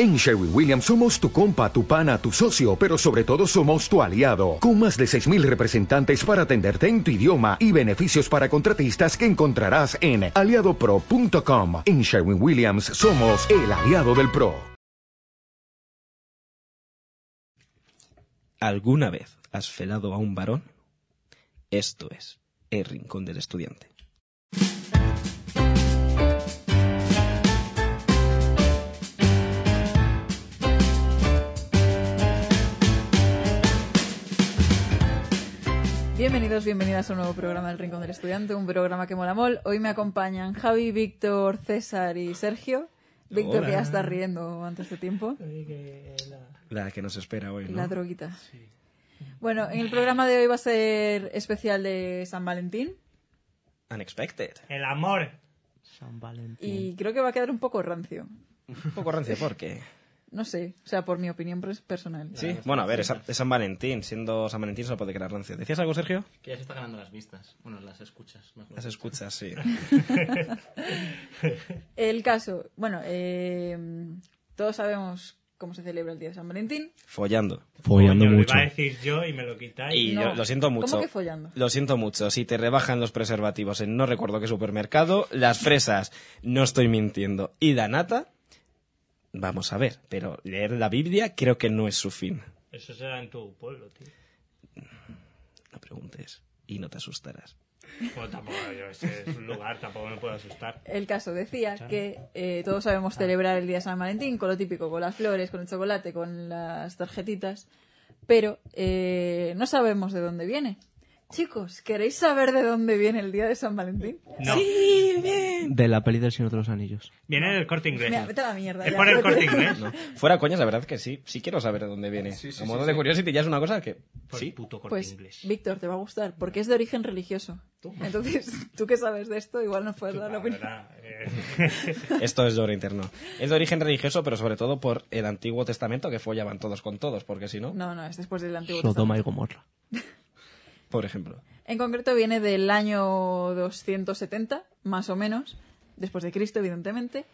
En Sherwin Williams somos tu compa, tu pana, tu socio, pero sobre todo somos tu aliado, con más de 6.000 representantes para atenderte en tu idioma y beneficios para contratistas que encontrarás en aliadopro.com. En Sherwin Williams somos el aliado del PRO. ¿Alguna vez has felado a un varón? Esto es El Rincón del Estudiante. Bienvenidos, bienvenidas a un nuevo programa del Rincón del Estudiante, un programa que mola mol. Hoy me acompañan Javi, Víctor, César y Sergio. Víctor que ya está riendo antes de tiempo. La que nos espera hoy, ¿no? La droguita. Bueno, en el programa de hoy va a ser especial de San Valentín Unexpected. El amor. San Valentín. y creo que va a quedar un poco rancio. Un poco rancio, ¿por qué? No sé, o sea, por mi opinión pers- personal. Sí, bueno, a ver, es, San- es San Valentín. Siendo San Valentín solo puede quedar rancio. ¿Decías algo, Sergio? Que ya se está ganando las vistas. Bueno, las escuchas. mejor. Las escuchas, sí. El caso, bueno, eh, todos sabemos cómo se celebra el Día de San Valentín. Follando. Follando Coño, mucho. Lo iba a decir yo y me lo quitáis. Y No. yo lo siento mucho. ¿Cómo que follando? Lo siento mucho. Si te rebajan los preservativos en no recuerdo qué supermercado, las fresas, no estoy mintiendo, y la nata, vamos a ver. Pero leer la Biblia creo que no es su fin. Eso será en tu pueblo, tío. No preguntes y no te asustarás. Bueno, tampoco, yo, ese es un lugar, tampoco me puedo asustar. El caso decía que eh, todos sabemos celebrar el Día de San Valentín con lo típico, con las flores, con el chocolate, con las tarjetitas, pero eh, no sabemos de dónde viene. Chicos, ¿queréis saber de dónde viene el Día de San Valentín? No. De la peli del Señor de los Anillos. Viene del corte inglés. Mira, vete a la mierda. Es ya, por el corte inglés. No. Fuera coñas, la verdad que sí. Sí quiero saber de dónde viene. A modo de Curiosity ya es una cosa que... Por Sí. el puto corte Pues, inglés. Víctor, te va a gustar, porque es de origen religioso. Entonces, tú que sabes de esto, igual nos puedes dar la opinión. verdad, Esto es de oro interno. Es de origen religioso, pero sobre todo por el Antiguo Testamento, que follaban todos con todos, porque si no, No, no, es después del Antiguo Sodoma y Testamento. Gomorra. por ejemplo. En concreto viene del año 270, más o menos, después de Cristo, evidentemente.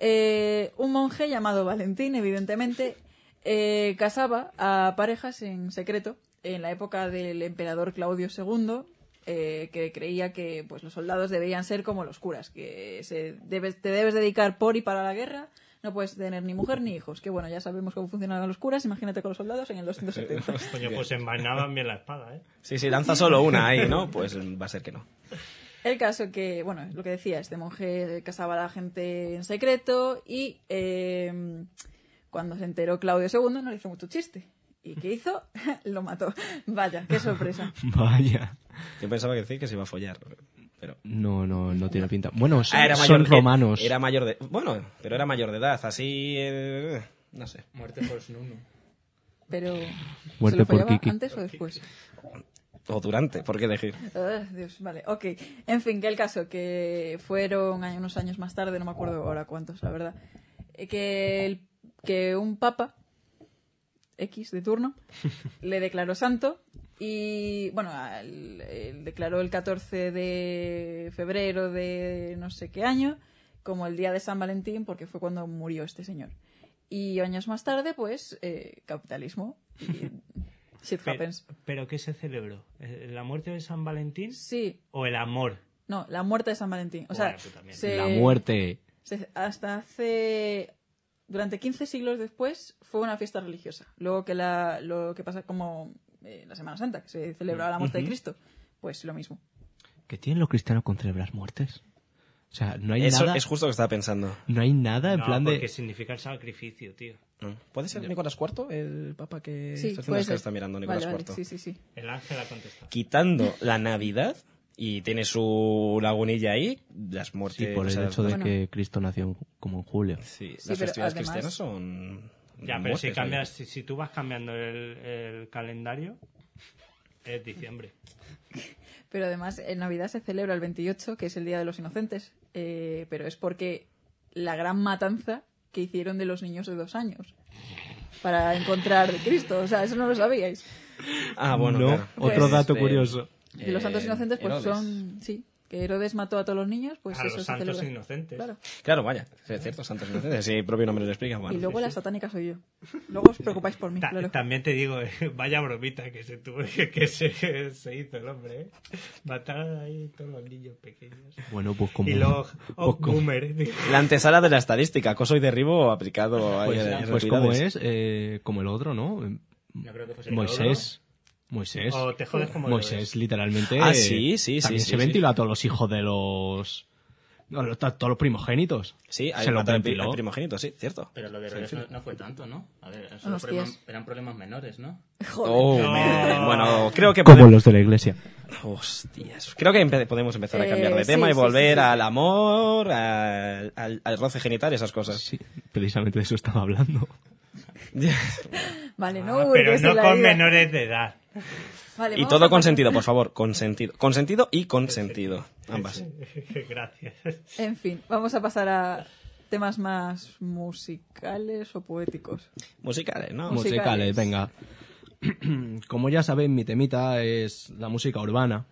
Eh, un monje llamado Valentín, evidentemente, eh, casaba a parejas en secreto en la época del emperador Claudio II, eh, que creía que pues, los soldados deberían ser como los curas, que se te debes dedicar por y para la guerra, no puedes tener ni mujer ni hijos. Que bueno, ya sabemos cómo funcionaban los curas, imagínate con los soldados en el 270. coño, pues envainaban bien la espada, ¿eh? Sí, sí, lanza solo una ahí, ¿no? Pues va a ser que no. El caso que, bueno, es lo que decía, este monje casaba a la gente en secreto y eh, cuando se enteró Claudio II no le hizo mucho chiste. ¿Y qué hizo? lo mató. Vaya, qué sorpresa. Vaya. Yo pensaba que decir que se iba a follar, pero... No, no, no tiene pinta. Bueno, son, Ah, era son mayor, romanos. Era mayor de... Bueno, pero era mayor de edad, así... eh, no sé. Muerte por Snunu. Pero, Muerte ¿se lo por Kiki. antes o después? O durante, ¿por qué elegir? Ah, Dios, vale, ok. En fin, que el caso, que fueron unos años más tarde, no me acuerdo ahora cuántos, la verdad, eh, que, el- que un papa X de turno le declaró santo y, bueno, al- él declaró el 14 de febrero de no sé qué año como el día de San Valentín porque fue cuando murió este señor. Y años más tarde, pues, eh, capitalismo y shit Pero, happens. ¿Pero qué se celebró? ¿Eh, ¿La muerte de San Valentín Sí, o el amor? No, la muerte de San Valentín. O sea, Bueno, se- La muerte. se- hasta hace. Durante 15 siglos después fue una fiesta religiosa. Luego que la, lo que pasa como eh, la Semana Santa, que se celebraba la muerte de Cristo, pues lo mismo. ¿Qué tienen los cristianos con celebrar muertes? O sea, no hay Eso nada. es justo lo que estaba pensando. No hay nada en no, plan porque de. significa el sacrificio, tío. ¿no? ¿Puede ser Nicolás IV, el papa que Sí, está haciendo puede es que está mirando Nicolás Vale, vale, IV? Sí, sí, sí. El ángel ha contestado. Quitando la Navidad y tiene su lagunilla ahí, las muertes... Sí, por o el sea, hecho de Bueno. que Cristo nació como en julio. Sí, Sí, las festividades además- cristianas son... Ya, pero si cambias, si, si tú vas cambiando el, el calendario, es diciembre. Pero además, en Navidad se celebra el 28, que es el Día de los Inocentes. eh, pero es porque la gran matanza que hicieron de los niños de dos años para encontrar de Cristo. O sea, eso no lo sabíais. Ah, bueno, no, claro. otro Pues, dato eh, curioso. Y los santos Eh, inocentes, pues Herodes. son. Sí, que Herodes mató a todos los niños, pues a eso los se santos celebra. inocentes. Claro. Claro, vaya, es cierto, santos inocentes, si el propio nombre lo explica. Bueno, y luego la satánica soy yo. Luego os preocupáis por mí, Ta- claro. También te digo, eh, vaya bromita que se tuvo que se, se hizo el hombre, ¿eh? Matar ahí todos los niños pequeños. Bueno, pues como... Y luego, oh, pues como- boomer. ¿eh? La antesala de la estadística, acoso y derribo aplicado a Pues, a pues las como es, eh, como el otro, ¿no? No creo que fuese el Moisés. Moisés. O te jodes como Moisés, literalmente. Ah, eh, sí, sí, sí, También sí, se sí. ventiló a todos los hijos de los. no, los- to- todos los primogénitos. Sí, hay se los matar al pri- ventiló. al primogénito, sí, cierto. Pero lo de Herodes no, no fue tanto, ¿no? A ver, eran, problemas- eran problemas menores, ¿no? Oh, No. me- bueno, creo que Como podemos... los de la iglesia. Hostias. Creo que empe- podemos empezar a Eh, cambiar de sí, tema y sí, volver sí, sí. al amor, al, al- al roce genital y esas cosas. Sí, precisamente de eso estaba hablando. Vale, no Ah, pero no la con vida. menores de edad. Vale, y todo consentido, por favor, consentido. Consentido y consentido. Ambas. Gracias. En fin, vamos a pasar a temas más musicales o poéticos. Musicales, ¿no? Musicales. Musicales, venga. Como ya saben, mi temita es la música urbana,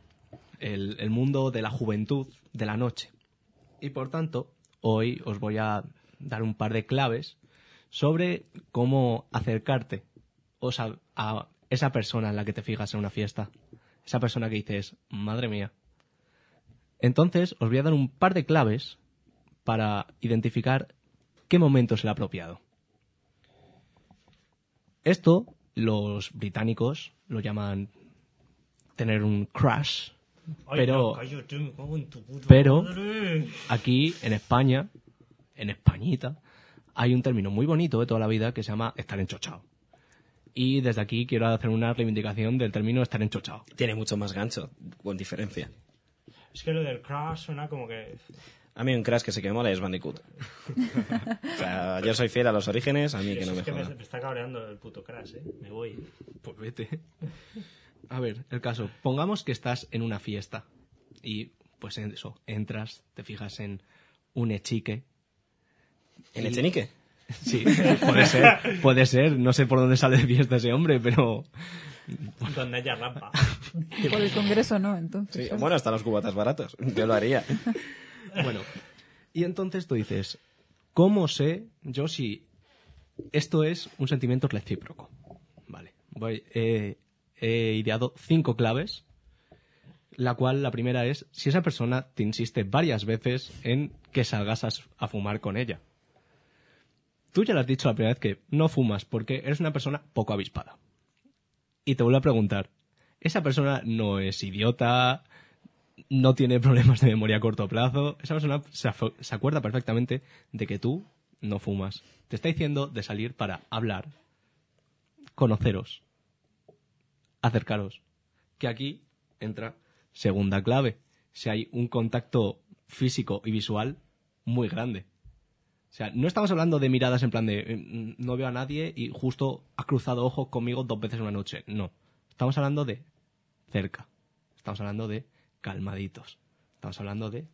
el, el mundo de la juventud, de la noche. Y por tanto, hoy os voy a dar un par de claves sobre cómo acercarte o sea, a esa persona en la que te fijas en una fiesta. Esa persona que dices, madre mía. Entonces, os voy a dar un par de claves para identificar qué momento es el apropiado. Esto los británicos lo llaman tener un crush, Ay, Pero- no, cállate, pero-. Aquí en España, en Españita, hay un término muy bonito de toda la vida que se llama estar enchochado. Y desde aquí quiero hacer una reivindicación del término estar enchochado. Tiene mucho más gancho, con diferencia. Es que lo del crash suena como que... A mí un crash que se que mola es Bandicoot. o sea, yo soy fiel a los orígenes, a mí que no me es que me, joda. me está cabreando el puto crash, ¿eh? Me voy. Pues vete. A ver, el caso. Pongamos que estás en una fiesta y, pues eso, entras, te fijas en un echique. ¿En Echenique? Sí, puede ser, puede ser. No sé por dónde sale de fiesta ese hombre, pero Donde haya rampa. Por el Congreso no, entonces. Sí, bueno, hasta los cubatas baratos. Yo lo haría. bueno. Y entonces tú dices, ¿cómo sé yo si esto es un sentimiento recíproco? Vale, voy, eh, he ideado cinco claves, la cual la primera es si esa persona te insiste varias veces en que salgas a fumar con ella. Tú ya le has dicho la primera vez que no fumas porque eres una persona poco avispada. Y te vuelvo a preguntar, esa persona no es idiota, no tiene problemas de memoria a corto plazo. Esa persona se, se acuerda perfectamente de que tú no fumas. Te está diciendo de salir para hablar, conoceros, acercaros. Que aquí entra segunda clave. Si hay un contacto físico y visual muy grande. O sea, no estamos hablando de miradas en plan de eh, no veo a nadie y justo ha cruzado ojos conmigo dos veces en una noche. No. Estamos hablando de cerca. Estamos hablando de calmaditos. Estamos hablando de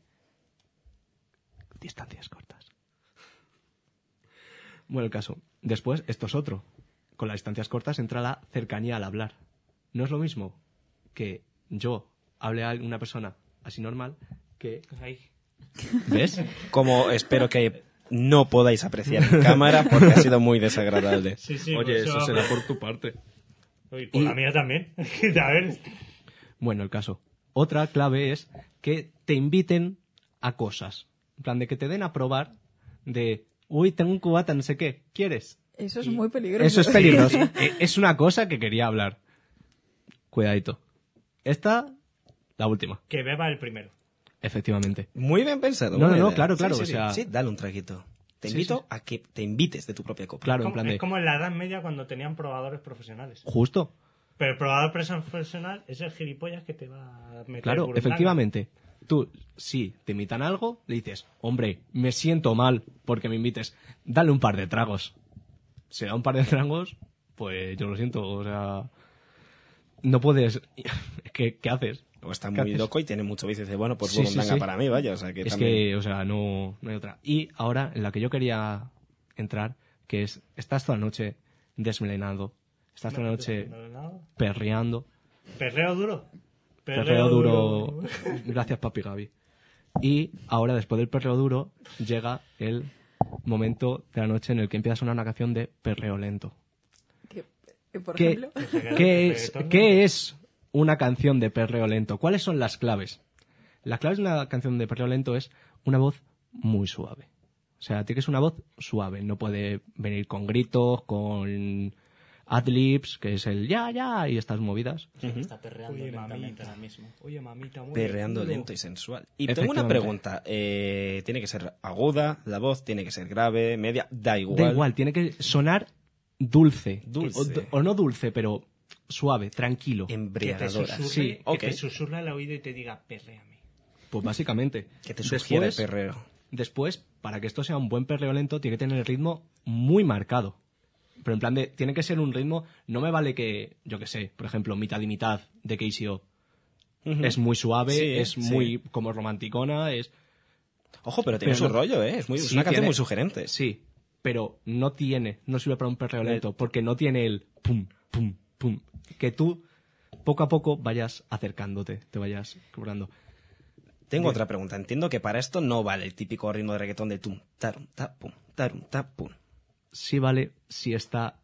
distancias cortas. Bueno, el caso. Después, esto es otro. Con las distancias cortas entra la cercanía al hablar. No es lo mismo que yo hable a una persona así normal que... Ay. ¿Ves? Como espero que no podáis apreciar en cámara porque ha sido muy desagradable. Sí, sí, Oye, pues eso será por tu parte. Uy, por Y- la mía también. a ver. Bueno, el caso. Otra clave es que te inviten a cosas. En plan, de que te den a probar de, uy, tengo un cubata, no sé qué, ¿quieres? Eso es muy peligroso. Eso es peligroso. Eh, es una cosa que quería hablar. Cuidadito. Esta, la última, Que beba el primero. Efectivamente. Muy bien pensado. No, no, no, claro, Sí, claro, sí, o sí. sea- Sí, dale un traguito. Te Sí, invito sí. a que te invites de tu propia copa. Claro, en plan es de, como en la Edad Media cuando tenían probadores profesionales. justo, Pero el probador profesional es el gilipollas que te va a meter claro, efectivamente. Tú, si te invitan algo, le dices, hombre, me siento mal porque me invites, dale un par de tragos. Si da un par de tragos, pues yo lo siento, o sea, no puedes, ¿qué, qué haces? O está ¿Qué muy haces? loco y tiene mucho vicio. Dice, bueno, pues Sí, sí, sí. para mí, vaya. O sea, que es también- que, o sea, no, no hay otra. Y ahora, en la que yo quería entrar, que es, estás toda la noche desmelenado, estás toda la noche No, no, no. perreando, Perreo duro. perreo duro, gracias papi Gaby. Y ahora, después del perreo duro, llega el momento de la noche en el que empieza a sonar una canción de perreo lento. Que, que, por ¿Qué, ejemplo, qué es, qué es una canción de perreo lento? ¿Cuáles son las claves? Las claves de una canción de perreo lento es una voz muy suave. O sea, tiene que ser una voz suave. No puede venir con gritos, con adlibs, que es el ya, ya, y estas movidas. Está perreando Oye, lentamente ahora mismo. Oye, mamita, mueve Perreando lento y sensual. Y tengo una pregunta. Eh, ¿Tiene que ser aguda la voz? ¿Tiene que ser grave, media? Da igual. Da igual, tiene que sonar dulce. Dulce. O, o no dulce, pero suave, tranquilo. Que te Embriagadora. susurre, Sí, que ok. te susurra al oído y te diga, perréame. Pues básicamente. Que te sugiere después, perreo. después, para que esto sea un buen perreo lento, tiene que tener el ritmo muy marcado. Pero en plan de, tiene que ser un ritmo, no me vale que, yo que sé, por ejemplo, mitad y mitad de KCO. Es muy suave, Sí, es sí. muy como romanticona, es... Ojo, pero tiene Pero su no- rollo, ¿eh? Es, muy, es una canción tiene- muy sugerente. Sí, pero no tiene, no sirve para un perreo lento, porque no tiene el pum, pum, pum. Que tú, poco a poco, vayas acercándote, te vayas cobrando. Tengo otra pregunta. Entiendo que para esto no vale el típico ritmo de reggaetón de tum, tarum, ta, pum, tarum, ta, pum. Sí vale si está...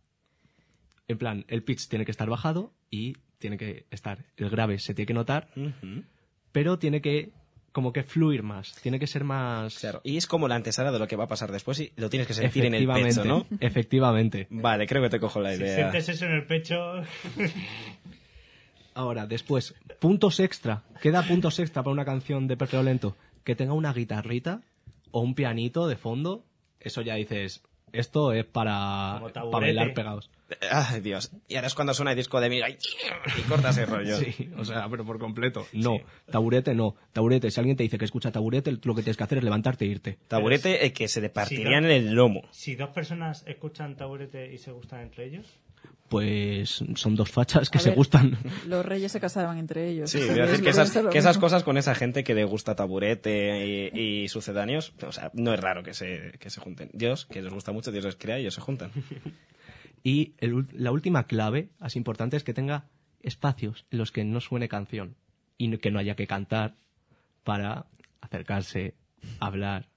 En plan, el pitch tiene que estar bajado y tiene que estar... El grave se tiene que notar, pero tiene que como que fluir más, tiene que ser más... Claro. Y es como la antesala de lo que va a pasar después y lo tienes que sentir en el pecho, ¿no? Efectivamente. Vale, creo que te cojo la Si idea. sientes eso en el pecho, Ahora, después, puntos extra. ¿Qué da puntos extra para una canción de perreo lento? Que tenga una guitarrita o un pianito de fondo. Eso ya dices, esto es para, bailar pegados. Ay, Dios. Y ahora es cuando suena el disco de Miga y, y cortas el rollo. Sí, o sea, pero por completo. No, taburete no. Taburete, si alguien te dice que escucha taburete, lo que tienes que hacer es levantarte e irte. Taburete eh, que se le partirían ¿no? en el lomo. si dos personas escuchan taburete y se gustan entre ellos, Pues son dos fachas que A se ver. gustan. los reyes se casaban entre ellos. Sí, voy a decir que esas, que cosas con esa gente que le gusta taburete y, y sucedáneos, o sea, no es raro que se, que se junten. Dios, que les gusta mucho, Dios les crea y ellos se juntan. Y el la última clave, así importante, es que tenga espacios en los que no suene canción y que no haya que cantar para acercarse, hablar,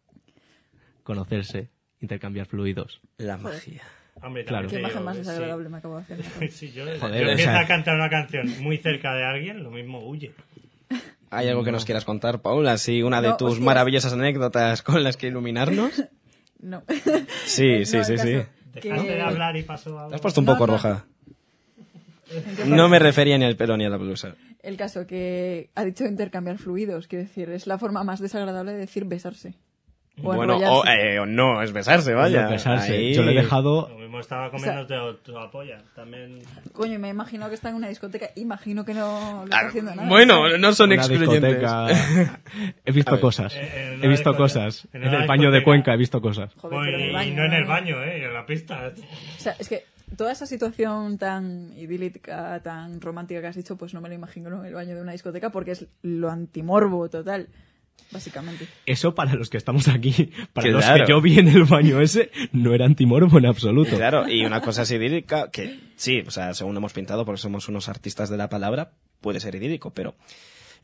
conocerse, intercambiar fluidos. La magia. Hombre, Claro. Qué imagen más que sí. desagradable me acabo de hacer. Si yo, Joder, yo o empiezo sea- a cantar una canción muy cerca de alguien, lo mismo huye. ¿Hay algo que nos quieras contar, Paula? Así, una de No, tus hostias. maravillosas anécdotas con las que iluminarnos. No. Sí, sí, No, sí, el sí. caso que- Dejaste de hablar y pasó algo. Te has puesto un poco no. roja. ¿En qué No me refería ni al pelo ni a la blusa. El caso que ha dicho intercambiar fluidos, quiero decir, es la forma más desagradable de decir besarse. O bueno, o, eh, o no, es besarse, vaya. No besarse. Ahí- Yo le he dejado Lo mismo estaba comiéndote tu polla. También. Coño, me imagino que está en una discoteca, imagino que no le Ah, está haciendo nada. Bueno, no son una excluyentes. discoteca. He visto ver. cosas. Eh, en He visto discoteca- cosas. en el baño de. Cuenca he visto cosas. Joder, pero en el baño, y no en el baño, ¿eh? En la pista. O sea, es que toda esa situación tan idílica, tan romántica que has dicho, pues no me lo imagino en el baño de una discoteca porque es lo antimorbo total, básicamente. Eso para los que estamos aquí, para los Claro. que yo vi en el baño ese, no era antimorbo en absoluto. Claro, y una cosa así idílica, que sí, o sea, según hemos pintado, porque somos unos artistas de la palabra, puede ser idílico, pero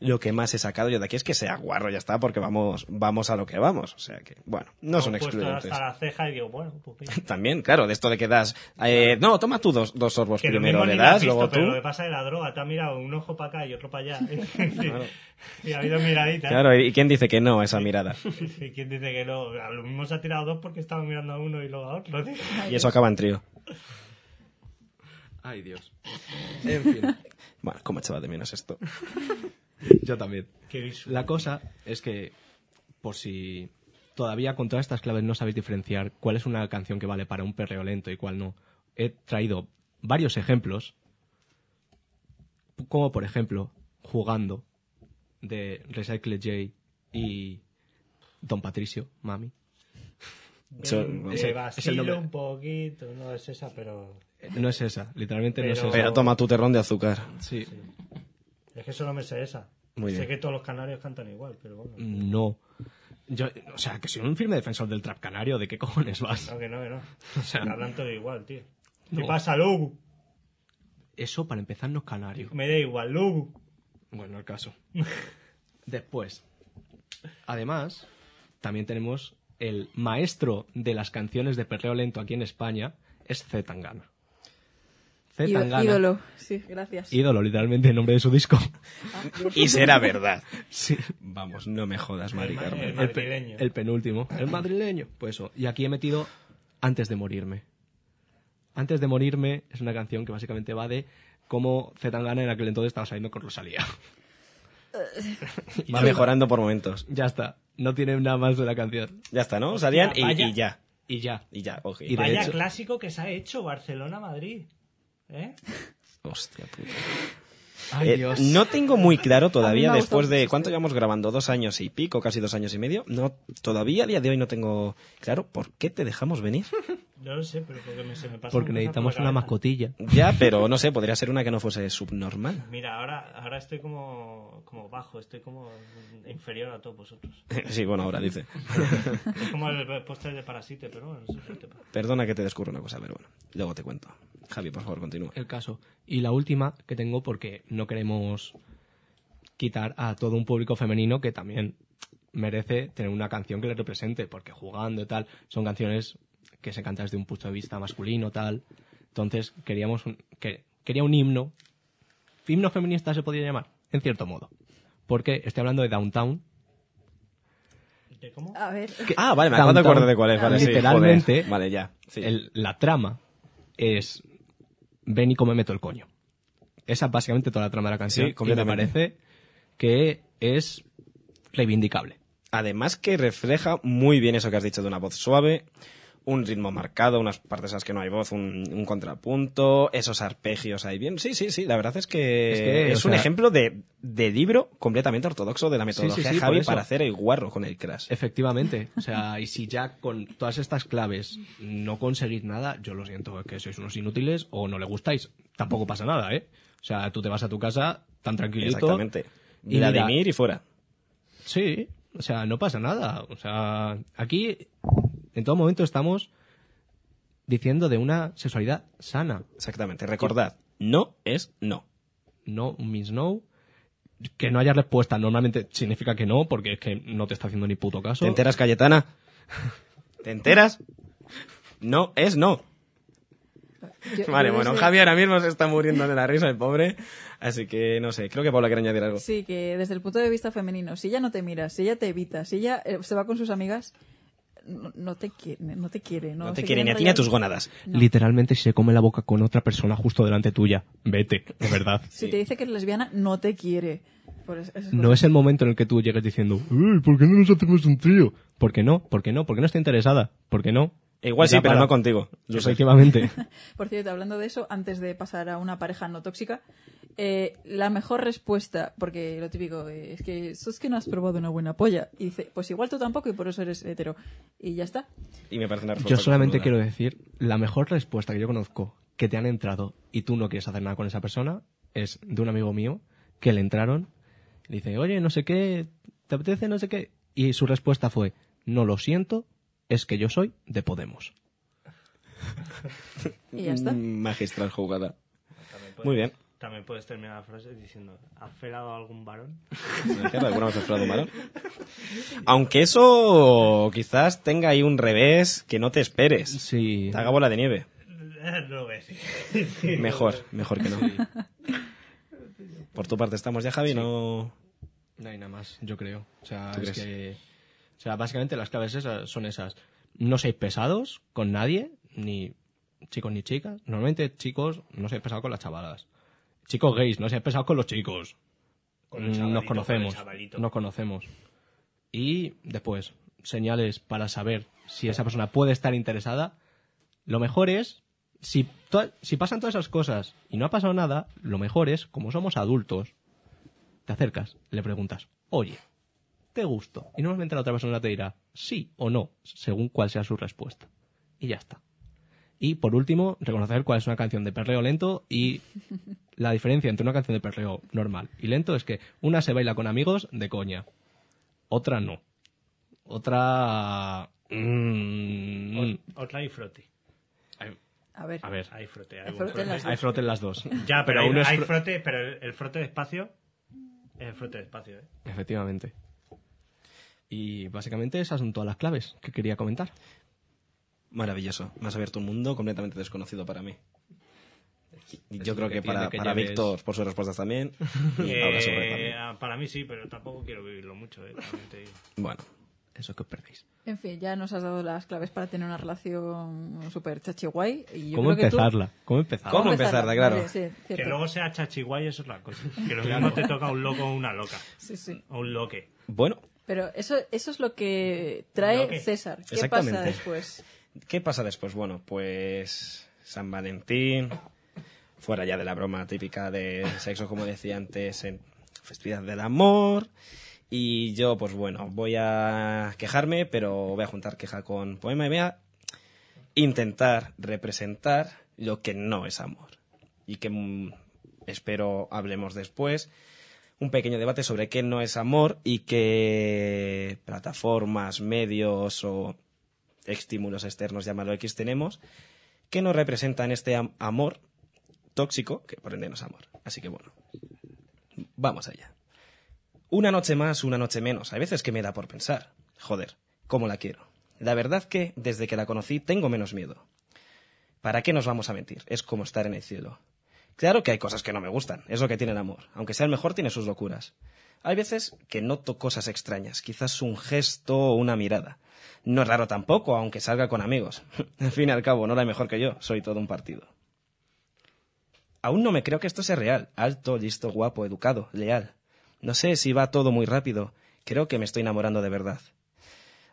lo que más he sacado yo de aquí es que sea guarro, ya está, porque vamos, vamos a lo que vamos. O sea que, bueno, no son excluyentes. hasta la ceja y digo, bueno, pues mira. También, claro, de esto de que das, eh, no, toma tú dos, dos sorbos Que primero, le das, visto, luego tú. Pero lo que pasa es la droga, te ha mirado un ojo para acá y otro para allá. y ha habido miraditas. Claro, ¿y quién dice que no a esa mirada? ¿Y quién dice que no? A lo mismo se ha tirado dos porque estaba mirando a uno y luego a otro. tío. Y eso acaba en trío. Ay, Dios. En fin, Bueno, ¿cómo echaba de menos esto? yo también. La cosa es que, por si todavía con todas estas claves no sabéis diferenciar cuál es una canción que vale para un perreo lento y cuál no, he traído varios ejemplos, como por ejemplo, Jugando, de Recycle J y Don Patricio, Mami. Te es el vacilo nombre. un poquito, no es esa, pero... Eh, No es esa, literalmente no es esa. Pero toma tu terrón de azúcar. Sí, Es que solo me sé esa. Muy sé bien. que todos los canarios cantan igual, pero bueno. no. Yo, o sea, que soy un firme defensor del trap canario, ¿de qué cojones vas? No, que no, que no. O sea, Hablan todo igual, tío. ¿Qué No. pasa, Lugu? eso para empezar no es canario. Me da igual, Lugu. Bueno, el caso. Después, Además, también tenemos el maestro de las canciones de perreo lento aquí en España, es Z Tangana. Ído- Tangana. ídolo. Sí, gracias. Ídolo, literalmente, el nombre de su disco. Y será verdad. Sí. Vamos, no me jodas, Mari El Carmen. El, madrileño. el penúltimo. El madrileño. Pues eso. Y aquí he metido Antes de morirme. Antes de morirme es una canción que básicamente va de cómo Zetangana en aquel entonces estaba saliendo con Rosalía. Va mejorando por momentos. Ya está. No tiene nada más de la canción. Ya está, ¿no? Salían y, ya. Y ya. Y ya, ok. Y de Vaya hecho- clásico que se ha hecho Barcelona-Madrid. ¿Eh? Hostia puta. Ay, Eh, Dios. no tengo muy claro todavía, después de mucho cuánto este. llevamos grabando, dos años y pico, casi dos años y medio, no, todavía a día de hoy no tengo claro por qué te dejamos venir. No lo sé, pero porque me, se me pasa Porque necesitamos una mascotilla. Ya, pero no sé, podría ser una que no fuese subnormal. Mira, ahora, ahora estoy como, como bajo, estoy como inferior a todos vosotros. Sí, bueno, ahora dice. Es como el póster de Parasite, pero bueno, otro tema. Perdona que te descubro una cosa, pero bueno, luego te cuento. Javi, por favor, continúa. El caso. Y la última que tengo porque no queremos quitar a todo un público femenino que también merece tener una canción que le represente, porque jugando y tal, son canciones que se cantan desde un punto de vista masculino tal. Entonces queríamos un, que, quería un himno. Himno feminista se podría llamar, en cierto modo. Porque estoy hablando de Downtown. ¿De cómo? A ver. Ah, vale, me acabo de acordar de cuál es. Vale, literalmente. Vale, ya. sí. el- la trama es ven y cómeme todo el coño. Esa es básicamente toda la trama de la canción. Sí, y me parece que es reivindicable. Además que refleja muy bien eso que has dicho de una voz suave, un ritmo marcado, unas partes en las que no hay voz, un, un contrapunto, esos arpegios ahí bien. Sí, sí, sí, la verdad es que Es que, un sea- ejemplo de, de libro completamente ortodoxo de la Sí, sí, metodología sí, Javi para hacer el guarro con el crash. Efectivamente. O sea, y si ya con todas estas claves no conseguís nada, yo lo siento, es que sois unos inútiles o no le gustáis. Tampoco pasa nada, ¿eh? O sea, tú te vas a tu casa tan tranquilito. Exactamente. Y mira- Vladimir y fuera. Sí, o sea, no pasa nada. O sea, aquí en todo momento estamos diciendo de una sexualidad sana. Exactamente. Recordad, no es no. No means no. Que no haya respuesta normalmente significa que no, porque es que no te está haciendo ni puto caso. ¿Te enteras, Cayetana? ¿Te enteras? No es no. yo- Vale, yo bueno, desde- Javi ahora mismo se está muriendo de la risa, el pobre. Así que no sé, creo que Paula quiere añadir algo. Sí, que desde el punto de vista femenino, si ella no te mira, si ella te evita, si ella eh, se va con sus amigas, no, no te quiere, no te quiere. No, No te quiere ni a ti ni a tus gónadas. No. Literalmente si se come la boca con otra persona justo delante tuya. Vete, de verdad. Si te dice que eres lesbiana, no te quiere. Por es- No es el momento en el que tú llegues diciendo, "Uy, ¿por qué no nos hacemos un trío? ¿Por qué no? ¿Por qué no? ¿Por qué no está interesada? ¿Por qué no? Igual sí, pero no contigo. Efectivamente. Por cierto, hablando de eso, antes de pasar a una pareja no tóxica, eh, la mejor respuesta, porque lo típico eh, es que es que no has probado una buena polla. Y dice, pues igual tú tampoco y por eso eres hetero. Y ya está. Y me parece una Yo solamente quiero decir, la mejor respuesta que yo conozco que te han entrado y tú no quieres hacer nada con esa persona es de un amigo mío que le entraron y dice, oye, no sé qué, ¿te apetece no sé qué? Y su respuesta fue, no lo siento, es que yo soy de Podemos. Y ya está. Mm, Magistral jugada. Muy bien. También puedes terminar la frase diciendo, ¿has felado a algún varón? Aunque eso quizás tenga ahí un revés que no te esperes. Sí. Te haga bola de nieve. no lo voy a decir. Mejor, mejor que no. Por tu parte estamos ya, Javi, no... No hay nada más, yo creo. O sea, ¿Tú es crees? que. O sea, básicamente las claves esas son esas. No seáis pesados con nadie, ni chicos ni chicas. Normalmente, chicos, no seáis pesados con las chavalas. Chicos gays, no seáis pesados con los chicos. Con Nos conocemos. con. Nos conocemos. Y después, señales para saber si esa persona puede estar interesada. Lo mejor es, si, si pasan todas esas cosas y no ha pasado nada, lo mejor es, como somos adultos, te acercas, le preguntas, oye, ¿te gusto? Y normalmente la otra persona te dirá sí o no, según cuál sea su respuesta. Y ya está. Y por último, reconocer cuál es una canción de perreo lento y la diferencia entre una canción de perreo normal y lento es que una se baila con amigos de coña, otra no. Otra... mm, Ot- Otra y frote. A ver. a ver, Hay frote. Hay, frote en las hay frote en las dos. Ya, pero, Pero hay, uno es hay fro- frote, pero el, el frote despacio es el frote despacio, ¿eh? Efectivamente. Y básicamente esas son todas las claves que quería comentar. Maravilloso. Me has abierto un mundo completamente desconocido para mí. Yo Es creo que que para, que para lleves- Víctor, por sus respuestas también. Y Eh, también. para mí sí, pero tampoco quiero vivirlo mucho, ¿eh? También te digo. Bueno, Eso que os perdéis. En fin, ya nos has dado las claves para tener una relación súper chachi guay. Y yo ¿Cómo creo que tú- empezarla? ¿Cómo empezarla? ¿Cómo empezarla? Claro. Vale, sí, Que luego sea chachiguay, eso es la cosa. Que lo mismo te toca un loco o una loca. Sí, sí. O un loque. bueno, Pero eso, eso es lo que trae César. ¿Qué pasa después? ¿Qué pasa después? Bueno, pues San Valentín, fuera ya de la broma típica de sexo, como decía antes, en festividad del amor. Y yo, pues bueno, voy a quejarme, pero voy a juntar queja con poema y voy a intentar representar lo que no es amor. Y que mm, espero hablemos después. Un pequeño debate sobre qué no es amor y qué plataformas, medios o estímulos externos, llámalo X, tenemos que nos representan este am- amor tóxico, que por ende no es amor. Así que bueno, vamos allá. Una noche más, una noche menos. Hay veces que me da por pensar. Joder, ¿cómo la quiero? La verdad que desde que la conocí tengo menos miedo. ¿Para qué nos vamos a mentir? Es como estar en el cielo. Claro que hay cosas que no me gustan, es lo que tiene el amor. Aunque sea el mejor, tiene sus locuras. Hay veces que noto cosas extrañas, quizás un gesto o una mirada. No es raro tampoco, aunque salga con amigos. al fin y al cabo, no la hay mejor que yo, soy todo un partido. Aún no me creo que esto sea real. Alto, listo, guapo, educado, leal. No sé si va todo muy rápido. Creo que me estoy enamorando de verdad.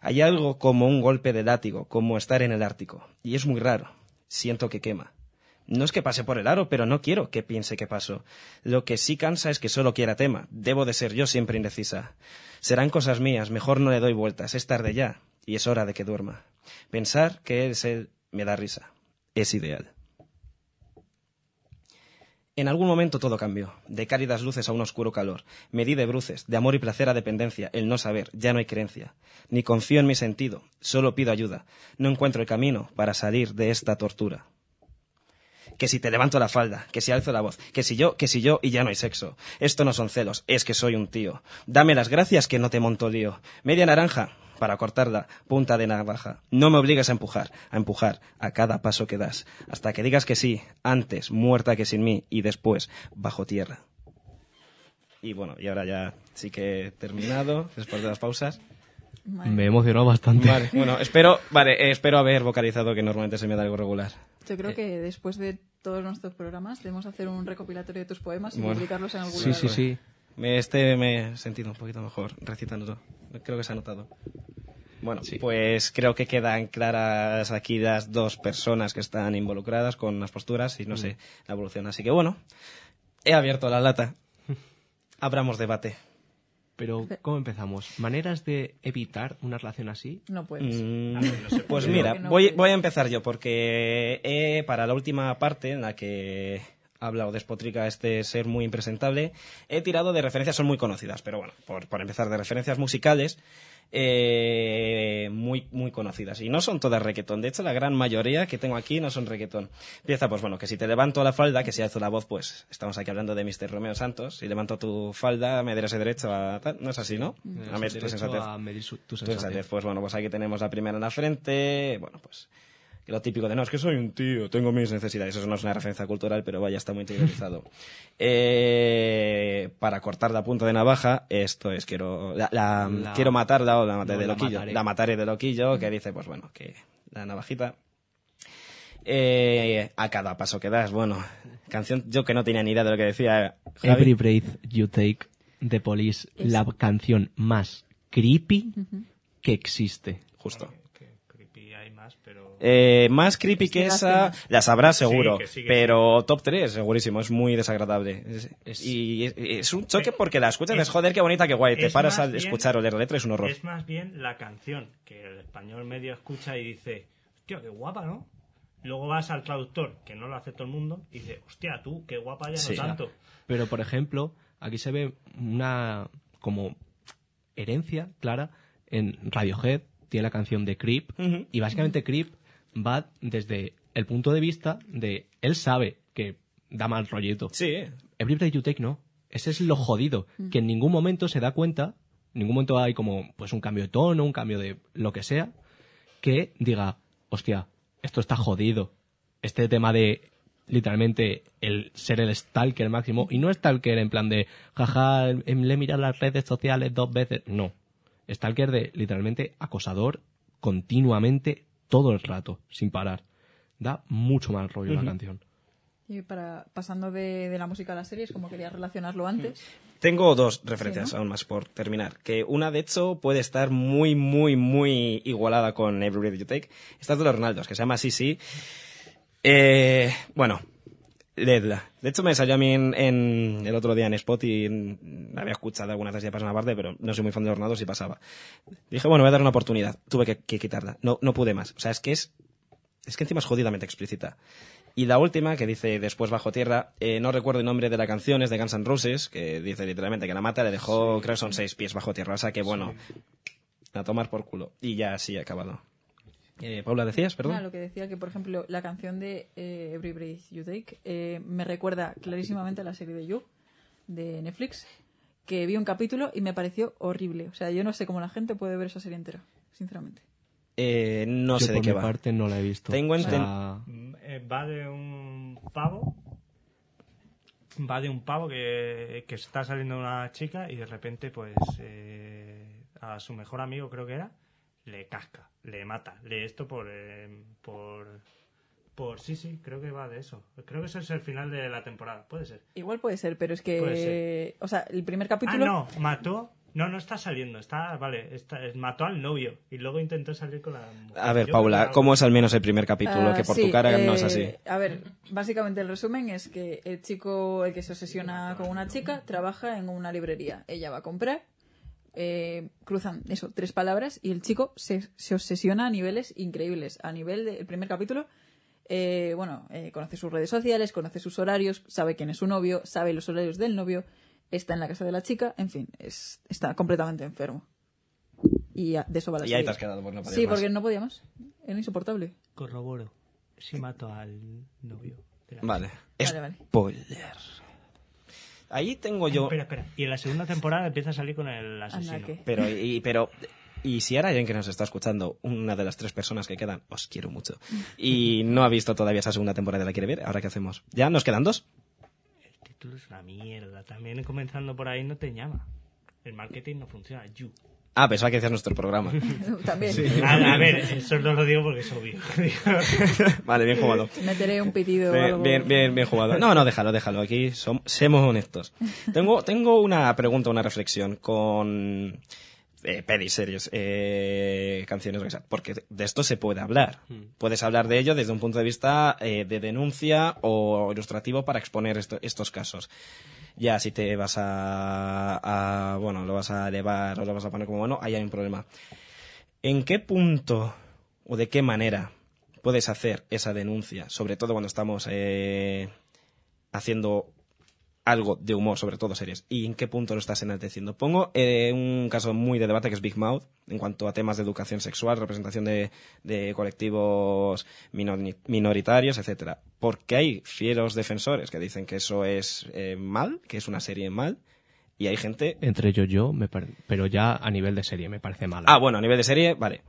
Hay algo como un golpe de látigo, como estar en el Ártico. Y es muy raro. Siento que quema. No es que pase por el aro, pero no quiero que piense que paso. Lo que sí cansa es que solo quiera tema. Debo de ser yo siempre indecisa. Serán cosas mías, mejor no le doy vueltas. Es tarde ya, y es hora de que duerma. Pensar que es él me da risa. Es ideal. En algún momento todo cambió, de cálidas luces a un oscuro calor. Me di de bruces, de amor y placer a dependencia, el no saber, ya no hay creencia. Ni confío en mi sentido, solo pido ayuda. No encuentro el camino para salir de esta tortura. Que si te levanto la falda, que si alzo la voz, que si yo, que si yo y ya no hay sexo. Esto no son celos, es que soy un tío. Dame las gracias que no te monto lío. Media naranja para cortarla, punta de navaja. No me obligues a empujar, a empujar a cada paso que das, hasta que digas que sí, antes muerta que sin mí y después bajo tierra. Y bueno, y ahora ya sí que he terminado, después de las pausas. Me he emocionado bastante. Vale, bueno, espero, vale, eh, espero haber vocalizado que normalmente se me da algo regular. Yo creo que después de todos nuestros programas debemos hacer un recopilatorio de tus poemas y Bueno. publicarlos en algún Sí, lugar. sí, sí. Me- Este me he sentido un poquito mejor recitándolo. Creo que se ha notado. Bueno, pues creo que quedan claras aquí las dos personas que están involucradas con las posturas y no sé, la evolución. Así que bueno, he abierto la lata. Abramos debate. Pero, ¿cómo empezamos? ¿Maneras de evitar una relación así? No puedes. Mm, Ah, no pues mira, no voy, voy a empezar yo porque he, para la última parte en la que habla o despotrica este ser muy impresentable, he tirado de referencias, son muy conocidas, pero bueno, por, por empezar, de referencias musicales eh, muy, muy conocidas. Y no son todas reggaetón, de hecho la gran mayoría que tengo aquí no son reggaetón. Empieza, pues bueno, que si te levanto la falda, que si alzo la voz, pues estamos aquí hablando de Mr. Romeo Santos, si levanto tu falda, me darás derecho a tal, no es así, ¿no? A ver, tu sensatez. a medir su- tu sensatez, pues bueno, pues aquí tenemos la primera en la frente. Bueno, pues lo típico de no, es que soy un tío, tengo mis necesidades. Eso no es una referencia cultural, pero vaya, está muy interiorizado. Eh, para cortar la punta de navaja, esto es, quiero, la, la- La- quiero matarla o la mataré no, de la loquillo. mataré. La mataré de loquillo, que dice, pues bueno, que la navajita. Eh, a cada paso que das, bueno, canción, yo que no tenía ni idea de lo que decía. Javi. Every Breath You Take, The Police, Es- la canción más creepy que existe. Justo. Más, pero... Eh, más creepy Es que las esa, la sabrás seguro, que sí, que pero top 3, segurísimo, es muy desagradable. Es- Es- y es, es un choque porque la escuchas y dices, joder, qué bonita, qué guay. Te es paras bien- escuchar o leer la letra, es un horror. Es más bien la canción, que el español medio escucha y dice, hostia, qué guapa, ¿no? Luego vas al traductor, que no lo hace todo el mundo, y dice, hostia, tú, qué guapa ya Sí. no tanto. Pero, por ejemplo, aquí se ve una como herencia clara en Radiohead, tiene la canción de Creep, y básicamente Creep va desde el punto de vista de él sabe que da mal rollito. Sí, Every Breath You Take no. Ese es lo jodido, que en ningún momento se da cuenta En ningún momento hay como pues un cambio de tono, un cambio de lo que sea, que diga, hostia, esto está jodido. Este tema de literalmente el ser el stalker máximo, y no stalker en plan de, jaja, le he mirado las redes sociales dos veces, no. Stalker de literalmente acosador continuamente todo el rato, sin parar. Da mucho mal rollo la canción. Y para, pasando de, de la música a las series, como quería relacionarlo antes, Tengo dos referencias Sí, ¿no? aún más por terminar. Que una, de hecho, puede estar muy, muy, muy igualada con Every Breath You Take. Esta es de los Ronaldos, que se llama Sí, sí. Eh, bueno, leedla. De hecho, me salió a mí en, en- el otro día en Spot y había escuchado algunas veces ya pasar una parte, pero no soy muy fan de los Ronaldos y pasaba. Dije, bueno, voy a dar una oportunidad. Tuve que, que quitarla. No, no pude más. O sea, es que es, es que encima es jodidamente explícita. Y la última, que dice Después bajo tierra, eh, no recuerdo el nombre de la canción, es de Guns N' Roses, que dice literalmente que la mata le dejó, creo que son seis pies bajo tierra. O sea que, bueno, a tomar por culo. Y ya sí, he acabado. Eh, Paula, ¿decías? Perdón. lo que decía que, por ejemplo, la canción de eh, Every Breath You Take eh, me recuerda clarísimamente a la serie de You, de Netflix, que vi un capítulo y me pareció horrible. O sea, yo no sé cómo la gente puede ver esa serie entera, sinceramente. Eh, no Yo sé de por qué mi va. parte no la he visto. Tengo O sea, va de un pavo. Va de un pavo que, que está saliendo una chica y de repente, pues, eh, a su mejor amigo, creo que era, le casca, le mata. Le esto por. eh, por. por. Sí, sí, creo que va de eso. Creo que eso es el final de la temporada, puede ser. Igual puede ser, pero es Puede que... O sea, el primer Ah, capítulo... no, mató. No, no está saliendo, está, vale, está, mató al novio y luego intentó salir con la mujer. A ver, Yo Paula, que- ¿cómo es al menos el primer capítulo? Ah, que por sí, tu cara no es eh, así. A ver, básicamente el resumen es que el chico, el que se obsesiona con una chica, trabaja en una librería. Ella va a comprar, eh, cruzan eso, tres palabras, y el chico se, se obsesiona a niveles increíbles. A nivel del primer capítulo, eh, bueno, eh, conoce sus redes sociales, conoce sus horarios, sabe quién es su novio, sabe los horarios del novio, está en la casa de la chica, en fin, es, está completamente enfermo. Y a- de eso va la Y ahí te has quedado por no Sí, más. porque no podía más. Era insoportable. Corroboro. Sí mató al novio. vale. Spoiler. Ahí tengo yo... Espera, espera. Y en la segunda temporada empieza a salir con el asesino. Pero, y, pero, y si ahora alguien que nos está escuchando, una de las tres personas que quedan, os quiero mucho, y no ha visto todavía esa segunda temporada y la quiere ver, ¿ahora qué hacemos? ¿Ya nos quedan dos? El título es una mierda. También comenzando por ahí no te llama. El marketing no funciona. You. Ah, pensaba que decías nuestro programa. También. A, a ver, eso no lo digo porque es obvio. vale, bien jugado. Meteré un pitido o Bien, algo. bien, bien, bien jugado. No, no, déjalo, déjalo. Aquí som- somos honestos. Tengo, tengo una pregunta, una reflexión con eh, pelis, series, eh, canciones, lo que sea, porque de esto se puede hablar. Puedes hablar de ello desde un punto de vista eh, de denuncia o ilustrativo para exponer esto- estos casos. Ya, si te vas a, a, bueno, lo vas a elevar o lo vas a poner como bueno, ahí hay un problema. ¿En qué punto o de qué manera puedes hacer esa denuncia? Sobre todo cuando estamos eh, haciendo algo de humor, sobre todo series. ¿Y en qué punto lo estás enalteciendo? Pongo eh, un caso muy de debate que es Big Mouth, en cuanto a temas de educación sexual, representación de, de colectivos minori- minoritarios, etcétera. Porque hay fieros defensores que dicen que eso es eh, mal, que es una serie mal, y hay gente entre ellos yo, me pare- pero ya a nivel de serie me parece mala. Ah, bueno, a nivel de serie, vale.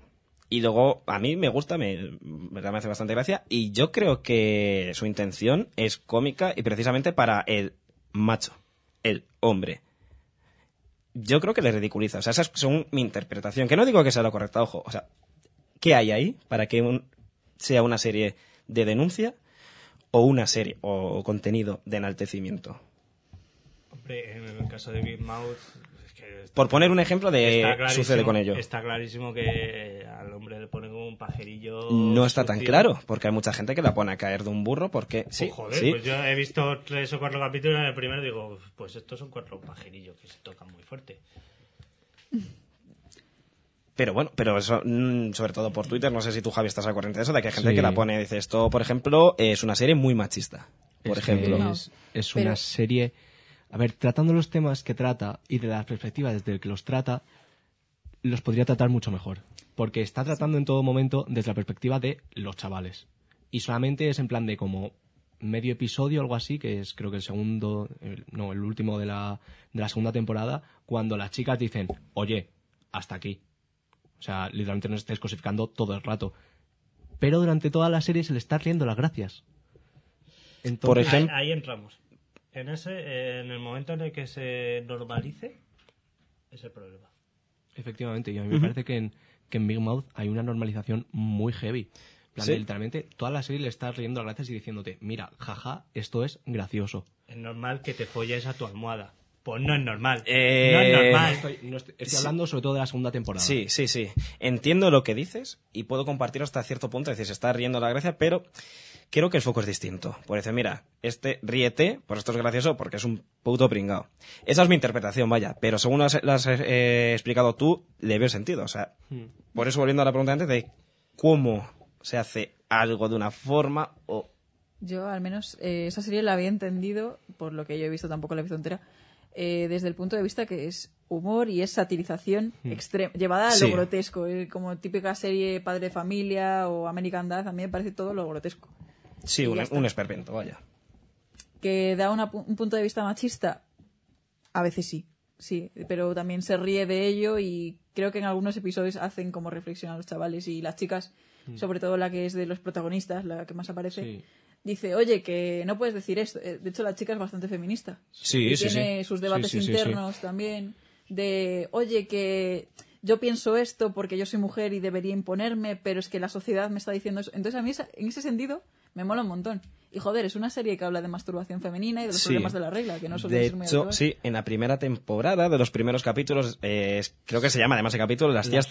Y luego, a mí me gusta, me, me hace bastante gracia. Y yo creo que su intención es cómica y precisamente para el macho, el hombre. Yo creo que le ridiculiza. O sea, esa es según mi interpretación. Que no digo que sea lo correcto, ojo. O sea, ¿qué hay ahí para que sea una serie de denuncia o una serie o contenido de enaltecimiento? Hombre, en el caso de Big Mouth. Por poner un ejemplo de sucede con ello. Está clarísimo que al hombre le ponen un pajerillo. No está tan sucio. claro, porque hay mucha gente que la pone a caer de un burro porque... Sí, Pues joder, sí. pues yo he visto tres o cuatro capítulos en el primero digo, pues estos son cuatro pajerillos que se tocan muy fuerte. Pero bueno, pero eso, mm, sobre todo por Twitter, no sé si tú, Javi, estás al corriente de eso, de que hay gente Sí. que la pone, dice, esto, por ejemplo, es una serie muy machista, por Es ejemplo. Es, es Pero- una serie. A ver, tratando los temas que trata y de la perspectiva desde el que los trata, los podría tratar mucho mejor. Porque está tratando en todo momento desde la perspectiva de los chavales. Y solamente es en plan de como medio episodio, algo así, que es creo que el segundo, el- no, el último de la, de la segunda temporada, cuando las chicas dicen, oye, hasta aquí. O sea, literalmente nos estáis cosificando todo el rato. Pero durante toda la serie se le está riendo las gracias. Entonces, Por Ahí, ejemplo- ahí entramos. En ese, eh, en el momento en el que se normalice, es el problema. Efectivamente, y a mí me parece que en, que en Big Mouth hay una normalización muy heavy. En plan Sí. literalmente, toda la serie le está riendo las gracias y diciéndote, mira, jaja, esto es gracioso. Es normal que te folles a tu almohada. Pues no es normal. Eh, No es normal. Estoy, no estoy- estoy Sí. hablando sobre todo de la segunda temporada. Sí, sí, sí. Entiendo lo que dices y puedo compartir hasta cierto punto. Es decir, se está riendo la gracia, pero creo que el foco es distinto. Por decir, mira, este ríete, por esto es gracioso, porque es un puto pringao. Esa es mi interpretación, vaya. Pero según lo has, lo has, eh, explicado tú, le veo sentido. O sea, por eso volviendo a la pregunta antes de cómo se hace algo de una forma o... Yo, al menos, eh, esa serie la había entendido, por lo que yo he visto, tampoco la he visto entera, eh, desde el punto de vista que es humor y es satirización extrema, llevada a Sí. lo grotesco, eh, como típica serie Padre de Familia o American Dad, a mí me parece todo lo grotesco. Sí, un, un esperpento, vaya. Que da una un punto de vista machista, a veces sí, sí, pero también se ríe de ello y creo que en algunos episodios hacen como reflexión a los chavales y las chicas, sobre todo la que es de los protagonistas, la que más aparece, Sí. dice, oye, que no puedes decir esto. Eh, De hecho, la chica es bastante feminista. Sí, y sí, tiene sí. sus debates Sí, sí, sí, internos también de, oye, que yo pienso esto porque yo soy mujer y debería imponerme, pero es que la sociedad me está diciendo eso. Entonces, a mí esa- en ese sentido me mola un montón. Y joder, es una serie que habla de masturbación femenina y de los Sí. problemas de la regla, que no suele De ser muy hecho, habitual. sí, en la primera temporada de los primeros capítulos, eh, creo que se llama además el capítulo Las La tías.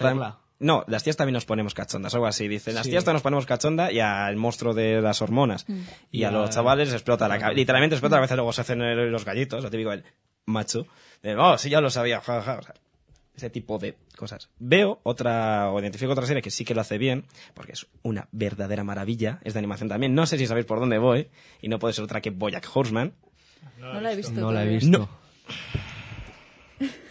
No, las tías también nos ponemos cachondas, algo así. Dicen, las Sí. tías también nos ponemos cachonda y al monstruo de las hormonas. Mm. Y Y a los chavales les explota la cabeza. Literalmente explota la cabeza, luego se hacen los gallitos, lo típico, el macho. De, oh, sí, ya lo sabía, ja, ja, ja. O sea, ese tipo de cosas. Veo otra, o identifico otra serie que sí que lo hace bien, porque es una verdadera maravilla, es de animación también. No sé si sabéis por dónde voy, y no puede ser otra que Boyack Horseman. no la he visto. No la he visto. No.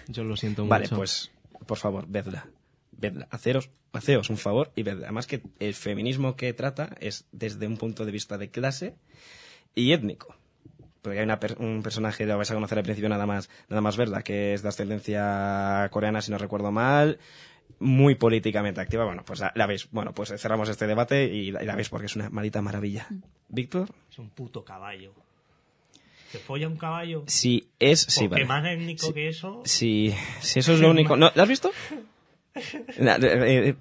Yo lo siento Vale, mucho. pues, por favor, vedla. Vedla. Haceros, haceos un favor y vedla. Además que el feminismo que trata es desde un punto de vista de clase y étnico. Porque hay una per- un personaje, lo vais a conocer al principio nada más, nada más verla, que es de ascendencia coreana, si no recuerdo mal, muy políticamente activa. Bueno, pues la, la veis. Bueno, pues cerramos este debate y la, y la veis porque es una maldita maravilla. Víctor, Es un puto caballo. ¿Se folla un caballo? si es... Sí, Porque vale. más étnico Sí. que eso. Si, si eso es lo único. ¿No? ¿Lo has visto? Na- eh, eh,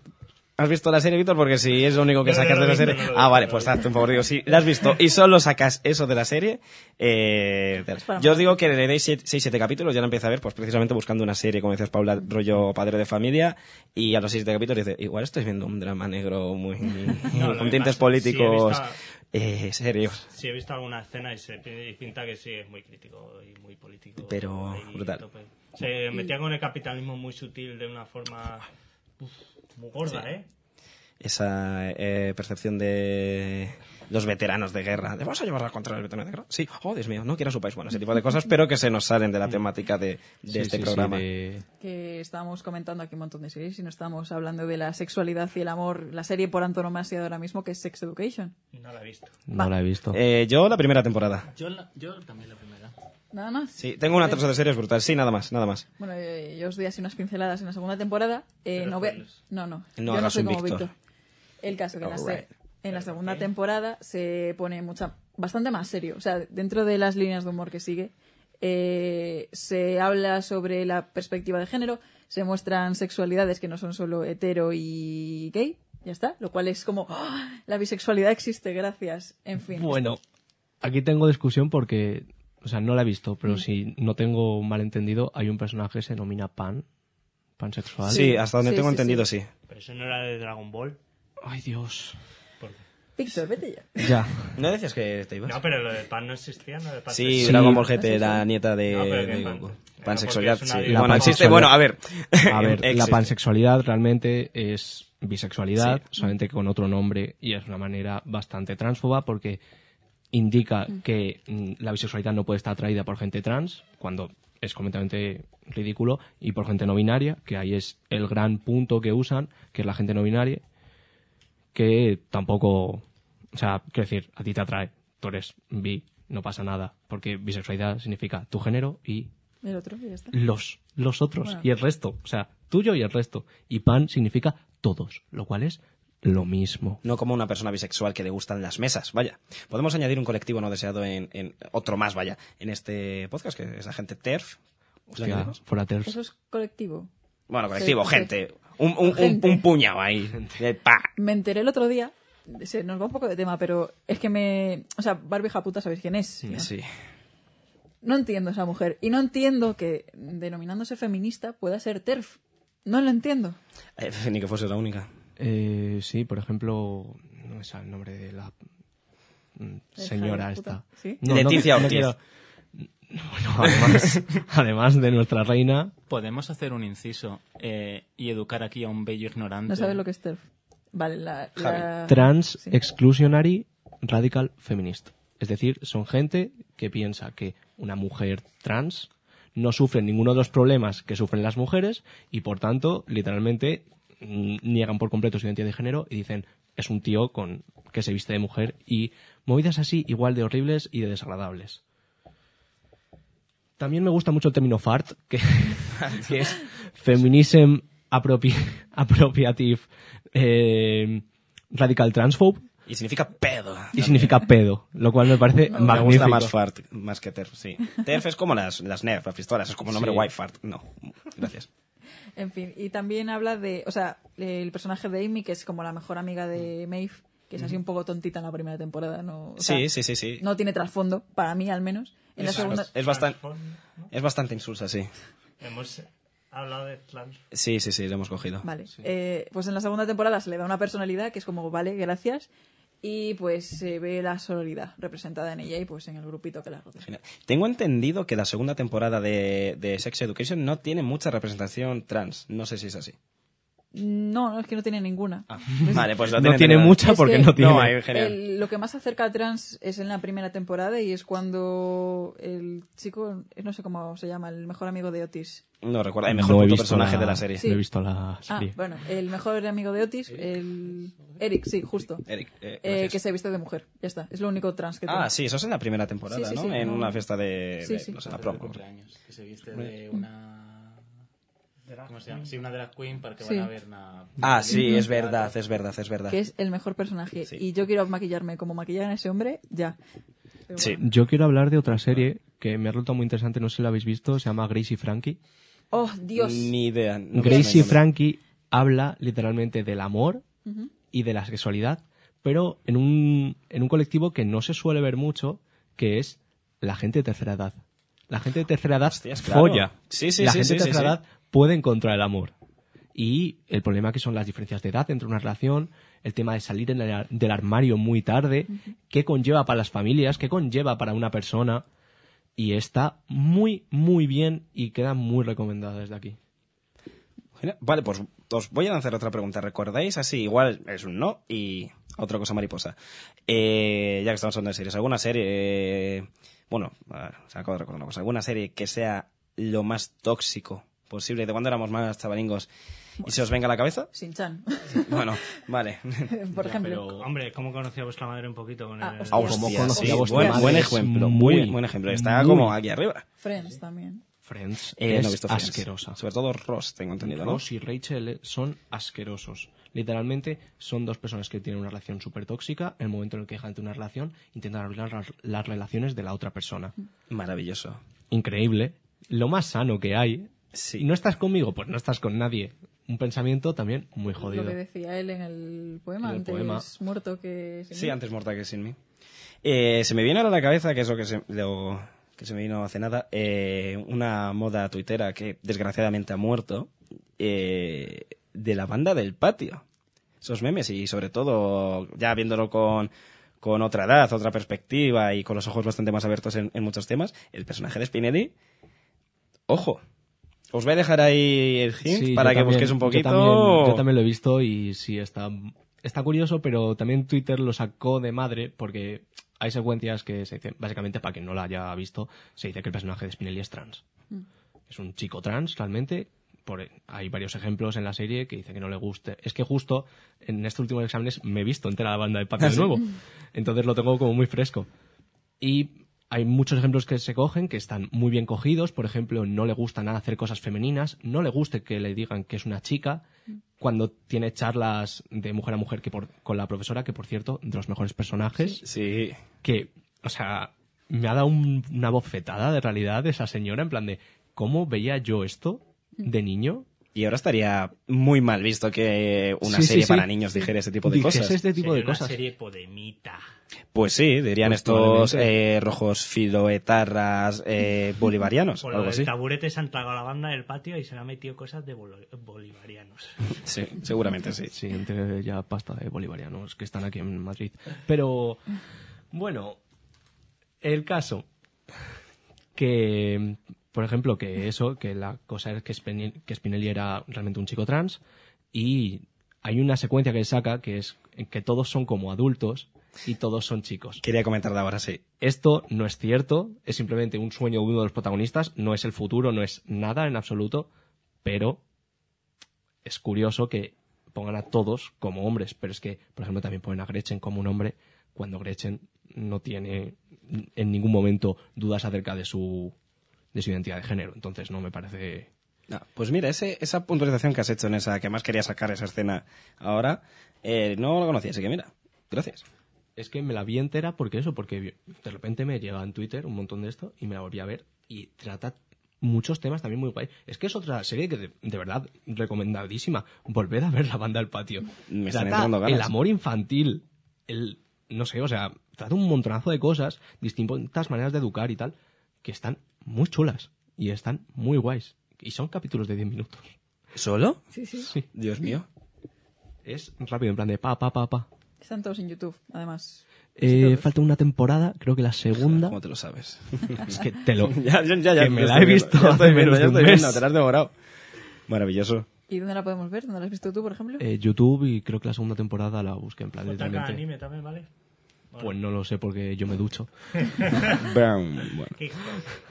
¿Has visto la serie, Víctor? Porque si es lo único que No, no sacas de la serie. ah, vale, pues hazte un favor. Digo, si la has visto y solo sacas eso de la serie, eh, yo os digo que le deis 6-7 capítulos, ya la empieza a ver, pues precisamente buscando una serie, como decías Paula, rollo padre de familia, y a los 6-7 capítulos dice, igual estoy viendo un drama negro muy. No, con tintes políticos sí, eh, serios. Sí, he visto alguna escena y se y pinta que sí es muy crítico y muy político. Pero brutal. a tope. Se metía con el capitalismo muy sutil de una forma uf, muy gorda, ¿eh? esa eh, percepción de los veteranos de guerra. ¿De vamos a llevar a contra el veterano de guerra? Sí. Oh, Dios mío, no quiero su país. Bueno, ese tipo de cosas, pero que se nos salen de la temática de, de Sí, este sí, sí, programa. de- que estábamos comentando aquí un montón de series y no estamos hablando de la sexualidad y el amor, la serie por antonomasia de ahora mismo que es Sex Education. No la he visto. No Va. la he visto. Eh, yo la primera temporada. Yo, la- yo también la primera. Nada más. Sí, tengo una tercera de series brutal. Sí, nada más, nada más. Bueno, eh, yo os doy así unas pinceladas en la segunda temporada. Eh, no, ve- spoilers. no, no. No yo no hagas soy un como Víctor. El caso que en la, se- Alright. en la ¿Pero segunda temporada se pone mucha, bastante más serio. O sea, dentro de las líneas de humor que sigue, eh, se habla sobre la perspectiva de género, se muestran sexualidades que no son solo hetero y gay. Ya está, lo cual es como ¡ah! la bisexualidad existe, gracias. En fin. Bueno, aquí tengo discusión porque, o sea, no la he visto, Mm. pero si no tengo malentendido, hay un personaje que se denomina Pan, pansexual. Sí, hasta donde Sí, tengo sí, entendido, sí. Pero eso no era de Dragon Ball. Ay, Dios. Víctor, vete ya. Ya. ¿No decías que te ibas? No, pero lo de pan no existía, ¿no? De pan Sí, sexual. Dragon Ball GT, la nieta de, No, pero que de pan- Goku. Pero Pansexualidad, porque es sí. La Bueno, existe. pansexualidad- Bueno, a ver. A ver, la Existe. pansexualidad realmente es bisexualidad, Sí. solamente con otro nombre y es una manera bastante transfoba porque indica que mm, la bisexualidad no puede estar atraída por gente trans, cuando es completamente ridículo, y por gente no binaria, que ahí es el gran punto que usan, que es la gente no binaria, que tampoco, o sea, quiero decir, a ti te atrae, tú eres bi, no pasa nada, porque bisexualidad significa tu género y El otro, y ya está. los, los otros Bueno. y el resto, o sea, tuyo y el resto. Y pan significa todos, lo cual es lo mismo. No como una persona bisexual que le gustan las mesas, vaya. Podemos añadir un colectivo no deseado en, en otro más, vaya, en este podcast, que es la gente TERF. ¿Lo Hostia, fuera ters. Eso es colectivo. Bueno, colectivo, Sí, gente. Un, un, un- Gente. un puñado ahí. Pa. Me enteré el otro día, se nos va un poco de tema, pero es que me... O sea, Barbie Japuta, ¿sabéis quién es? ¿no? Sí. No entiendo a esa mujer. Y no entiendo que, denominándose feminista, pueda ser TERF. No lo entiendo. Eh, ni que fuese la única. Eh, sí, por ejemplo, no me sale el nombre de la mm, señora esta. ¿sí? No, Leticia no, Ortiz. Bueno, además, además de nuestra reina, Podemos hacer un inciso eh, y educar aquí a un bello ignorante. No sabes lo que es TERF. Vale, la... la- Trans sí. Exclusionary Radical Feminist. Es decir, son gente que piensa que una mujer trans no sufre ninguno de los problemas que sufren las mujeres y por tanto, literalmente, niegan por completo su identidad de género y dicen es un tío con que se viste de mujer y movidas así igual de horribles y de desagradables. También me gusta mucho el término fart, que, que es Feminism Appropi- Appropriative eh, Radical Transphobe Y significa pedo. y significa pedo, lo cual me parece Me magnífico. gusta más fart, más que TERF, sí. TERF es como las, las NERF, las pistolas, es como un nombre Sí. white fart. No, gracias. En fin, y también habla de... O sea, el personaje de Amy, que es como la mejor amiga de Maeve, que es así un poco tontita en la primera temporada, ¿no? O sea, Sí, sí, sí, sí. No tiene trasfondo, para mí al menos. En la Es, segunda... es bastante, es bastante insulsa, sí. Hemos hablado de trans. Sí, sí, sí, lo hemos cogido. Vale. Eh, pues en la segunda temporada se le da una personalidad que es como, vale, gracias. Y pues se ve la sororidad representada en ella y pues en el grupito que la rodea. Tengo entendido que la segunda temporada de, de Sex Education no tiene mucha representación trans. No sé si es así. No, no, es que no tiene ninguna. Vale, pues No tiene mucha Es porque que- no tiene. No, hay- genial. El- lo que más acerca a trans es en la primera temporada y es cuando el chico, no sé cómo se llama, el mejor amigo de Otis. No recuerdo. El No mejor he puto visto personaje la- de la serie. Sí. No he visto la Ah, serie. bueno, el mejor amigo de Otis, el Eric, sí, justo. Eric, eh, Eh, que se viste de mujer, ya está. Es lo único trans que tiene. Ah, sí, eso es en la primera temporada, Sí, sí, ¿no? sí, en no. una fiesta de, Sí, de- no sé, la prom. que se viste de una... ¿Cómo se llama? Sí, una drag queen para que Sí. van a ver una... Ah, sí, es verdad, es verdad, es verdad. Que es el mejor personaje. Sí. Y yo quiero maquillarme como maquillaban a ese hombre, ya. Pero Sí. bueno. Yo quiero hablar de otra serie que me ha resultado muy interesante, no sé si la habéis visto, se llama Gracie Frankie. Oh, Dios. Ni idea. no Gracie. Frankie habla literalmente del amor y de la sexualidad, pero en un, en un colectivo que no se suele ver mucho, que es la gente de tercera edad. La gente de tercera edad Hostias, claro. folla. Sí, sí, la sí, gente sí, de sí, tercera sí. edad puede encontrar el amor. Y el problema que son las diferencias de edad dentro de una relación, el tema de salir en el- del armario muy tarde, qué conlleva para las familias, qué conlleva para una persona. Y está muy, muy bien y queda muy recomendada desde aquí. Vale, pues os voy a lanzar otra pregunta. ¿Recordáis así? Igual es un no y otra cosa mariposa. Eh, ya que estamos hablando de series, ¿alguna serie... eh, bueno, a ver, se me de recordar una cosa. ¿Alguna serie que sea lo más tóxico posible de cuando éramos más chavalingos y se os venga a la cabeza? Sin-chan, Bueno, vale. por ejemplo. Pero Hombre, ¿cómo conocía vuestra madre un poquito con Ah, el... hostia. Hostia, conocía sí, a vuestra buen, madre, buen ejemplo, muy, muy buen ejemplo. Está muy- como aquí arriba. Friends también. Friends Eh, es no he visto Friends. asquerosa. Sobre todo Ross, tengo entendido, ¿no? Ross y Rachel son asquerosos. Literalmente son dos personas que tienen una relación súper tóxica. En el momento en el que dejan de una relación, intentan arruinar las, las relaciones de la otra persona. Maravilloso. Increíble. Lo más sano que hay. Sí. Y no estás conmigo, pues no estás con nadie. Un pensamiento también muy jodido. Lo que decía él en el poema, En el antes poema. muerto que... sin Sí, mí. antes muerta que sin mí. Eh, se me viene ahora a la cabeza, que es lo que se, lo que se me vino hace nada, eh, una moda tuitera que desgraciadamente ha muerto, eh, de la banda del patio. Esos memes y sobre todo, ya viéndolo con, con otra edad, otra perspectiva y con los ojos bastante más abiertos en, en muchos temas, el personaje de Spinelli, ojo. Os voy a dejar ahí el hint Sí, para que también- busquéis un poquito. Yo también, yo también lo he visto y sí, está, está curioso, pero también Twitter lo sacó de madre porque hay secuencias que se dicen, básicamente para quien no la haya visto, se dice que el personaje de Spinelli es trans. Es un chico trans, realmente. Por, hay varios ejemplos en la serie que dice que no le guste. Es que justo en estos últimos exámenes me he visto entera la banda de patio de nuevo. Entonces lo tengo como muy fresco. Y hay muchos ejemplos que se cogen que están muy bien cogidos. Por ejemplo, no le gusta nada hacer cosas femeninas, no le gusta que le digan que es una chica. Cuando tiene charlas de mujer a mujer que por- con la profesora, que por cierto, de los mejores personajes, Sí. que, o sea, me ha dado un- una bofetada de realidad de esa señora, en plan de, ¿cómo veía yo esto de niño? Y ahora estaría muy mal visto que una Sí, serie sí. para niños dijera ese tipo de Dijese cosas. este tipo Sería de una cosas. serie podemita. Pues sí, dirían Pues estos eh, rojos filoetarras eh, bolivarianos, Por algo lo así. taburete se han tragado la banda del patio y se le han metido cosas de bolivarianos. Sí, seguramente sí. Sí, entre ya pasta de bolivarianos que están aquí en Madrid. Pero, bueno, el caso que, por ejemplo, que eso, que la cosa es que Spinelli, que Spinelli era realmente un chico trans y hay una secuencia que saca que es en que todos son como adultos y todos son chicos. Quería comentar de ahora, sí. Esto no es cierto, es simplemente un sueño de uno de los protagonistas, no es el futuro, no es nada en absoluto, pero es curioso que pongan a todos como hombres, pero es que, por ejemplo, también ponen a Gretchen como un hombre cuando Gretchen no tiene en ningún momento dudas acerca de su, de su identidad de género. Entonces no me parece... No, pues mira, ese, esa puntualización que has hecho en esa, que más quería sacar esa escena ahora, eh, no lo conocía, así que mira, gracias. Es que me la vi entera porque eso, porque de repente me llega en Twitter un montón de esto y me la volví a ver y trata muchos temas también muy guay. Es que es otra serie que de, de verdad recomendadísima. Volver a ver la banda del patio. Me están Trata entrando ganas. el amor infantil, el no sé, o sea, trata un montonazo de cosas, distintas maneras de educar y tal, que están muy chulas y están muy guays. Y son capítulos de 10 minutos. ¿Solo? Sí, sí. Sí. Dios mío. Es rápido, en plan de pa, pa, pa, pa. Están todos en YouTube, además. Eh, falta una temporada, creo que la segunda. ¿Cómo te lo sabes? Es que te lo. ya, ya, ya, ya que me la he visto ya hace estoy viendo, menos ya de un estoy viendo, mes. te la has devorado. Maravilloso. ¿Y dónde la podemos ver? ¿Dónde la has visto tú, por ejemplo? Eh, YouTube y creo que la segunda temporada la busqué en plan Otaka literalmente. anime también, ¿vale? Pues no lo sé porque yo me ducho. Bueno.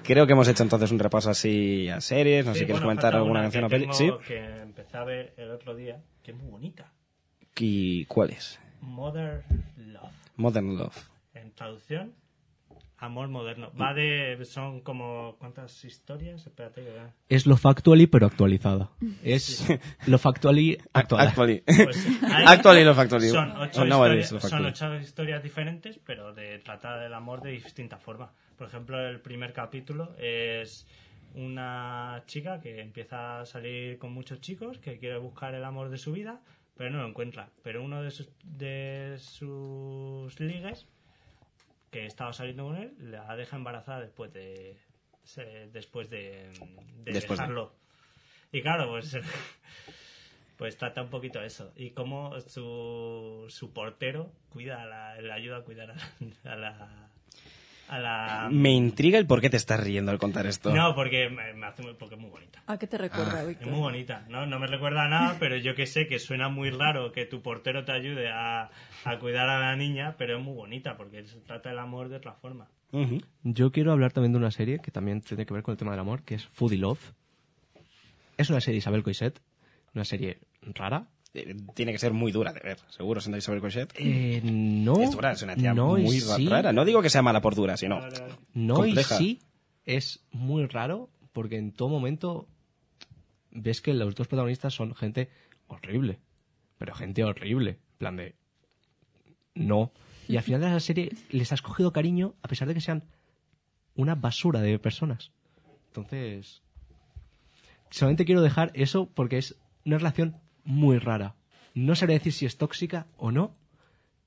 Creo que hemos hecho entonces un repaso así a series. No sé Sí, si quieres bueno, comentar alguna una canción o peli. Sí. que empecé a ver el otro día, que es muy bonita. ¿Y cuál es? Mother Love. Modern Love. En traducción, Amor Moderno. Va de... Son como... ¿Cuántas historias? Espérate que vea. Es lo factually pero actualizada. Es lo factually actual. Actually. Pues Actually lo factually. Son ocho, historias, lo son factually. ocho historias diferentes, pero de tratar del amor de distinta forma. Por ejemplo, el primer capítulo es una chica que empieza a salir con muchos chicos, que quiere buscar el amor de su vida, pero no lo encuentra. Pero uno de sus, de sus ligues, que estaba saliendo con él, la deja embarazada después de después de, de Después de- dejarlo. Y claro, pues pues trata un poquito eso. Y cómo su, su portero cuida a la, le ayuda a cuidar a la... A la, a la- Me intriga el por qué te estás riendo al contar esto. No, porque me, hace muy, porque es muy bonita. ¿A qué te recuerda, Es Víctor? muy bonita, ¿no? No me recuerda a nada, pero yo que sé que suena muy raro que tu portero te ayude a, a cuidar a la niña, pero es muy bonita porque se trata del amor de otra forma. Ujú. Yo quiero hablar también de una serie que también tiene que ver con el tema del amor, que es Foodie Love. Es una serie de Isabel Coixet, una serie rara. Tiene que ser muy dura de ver, seguro, siendo Isabel Cochet. Eh, no. Es dura, es una tía no muy sí, rara. No digo que sea mala por dura, sino No compleja. y sí es muy raro porque en todo momento ves que los dos protagonistas son gente horrible. Pero gente horrible. En plan de... No. Y al final de la serie les has cogido cariño a pesar de que sean una basura de personas. Entonces... Solamente quiero dejar eso porque es una relación muy rara. No sabré decir si es tóxica o no,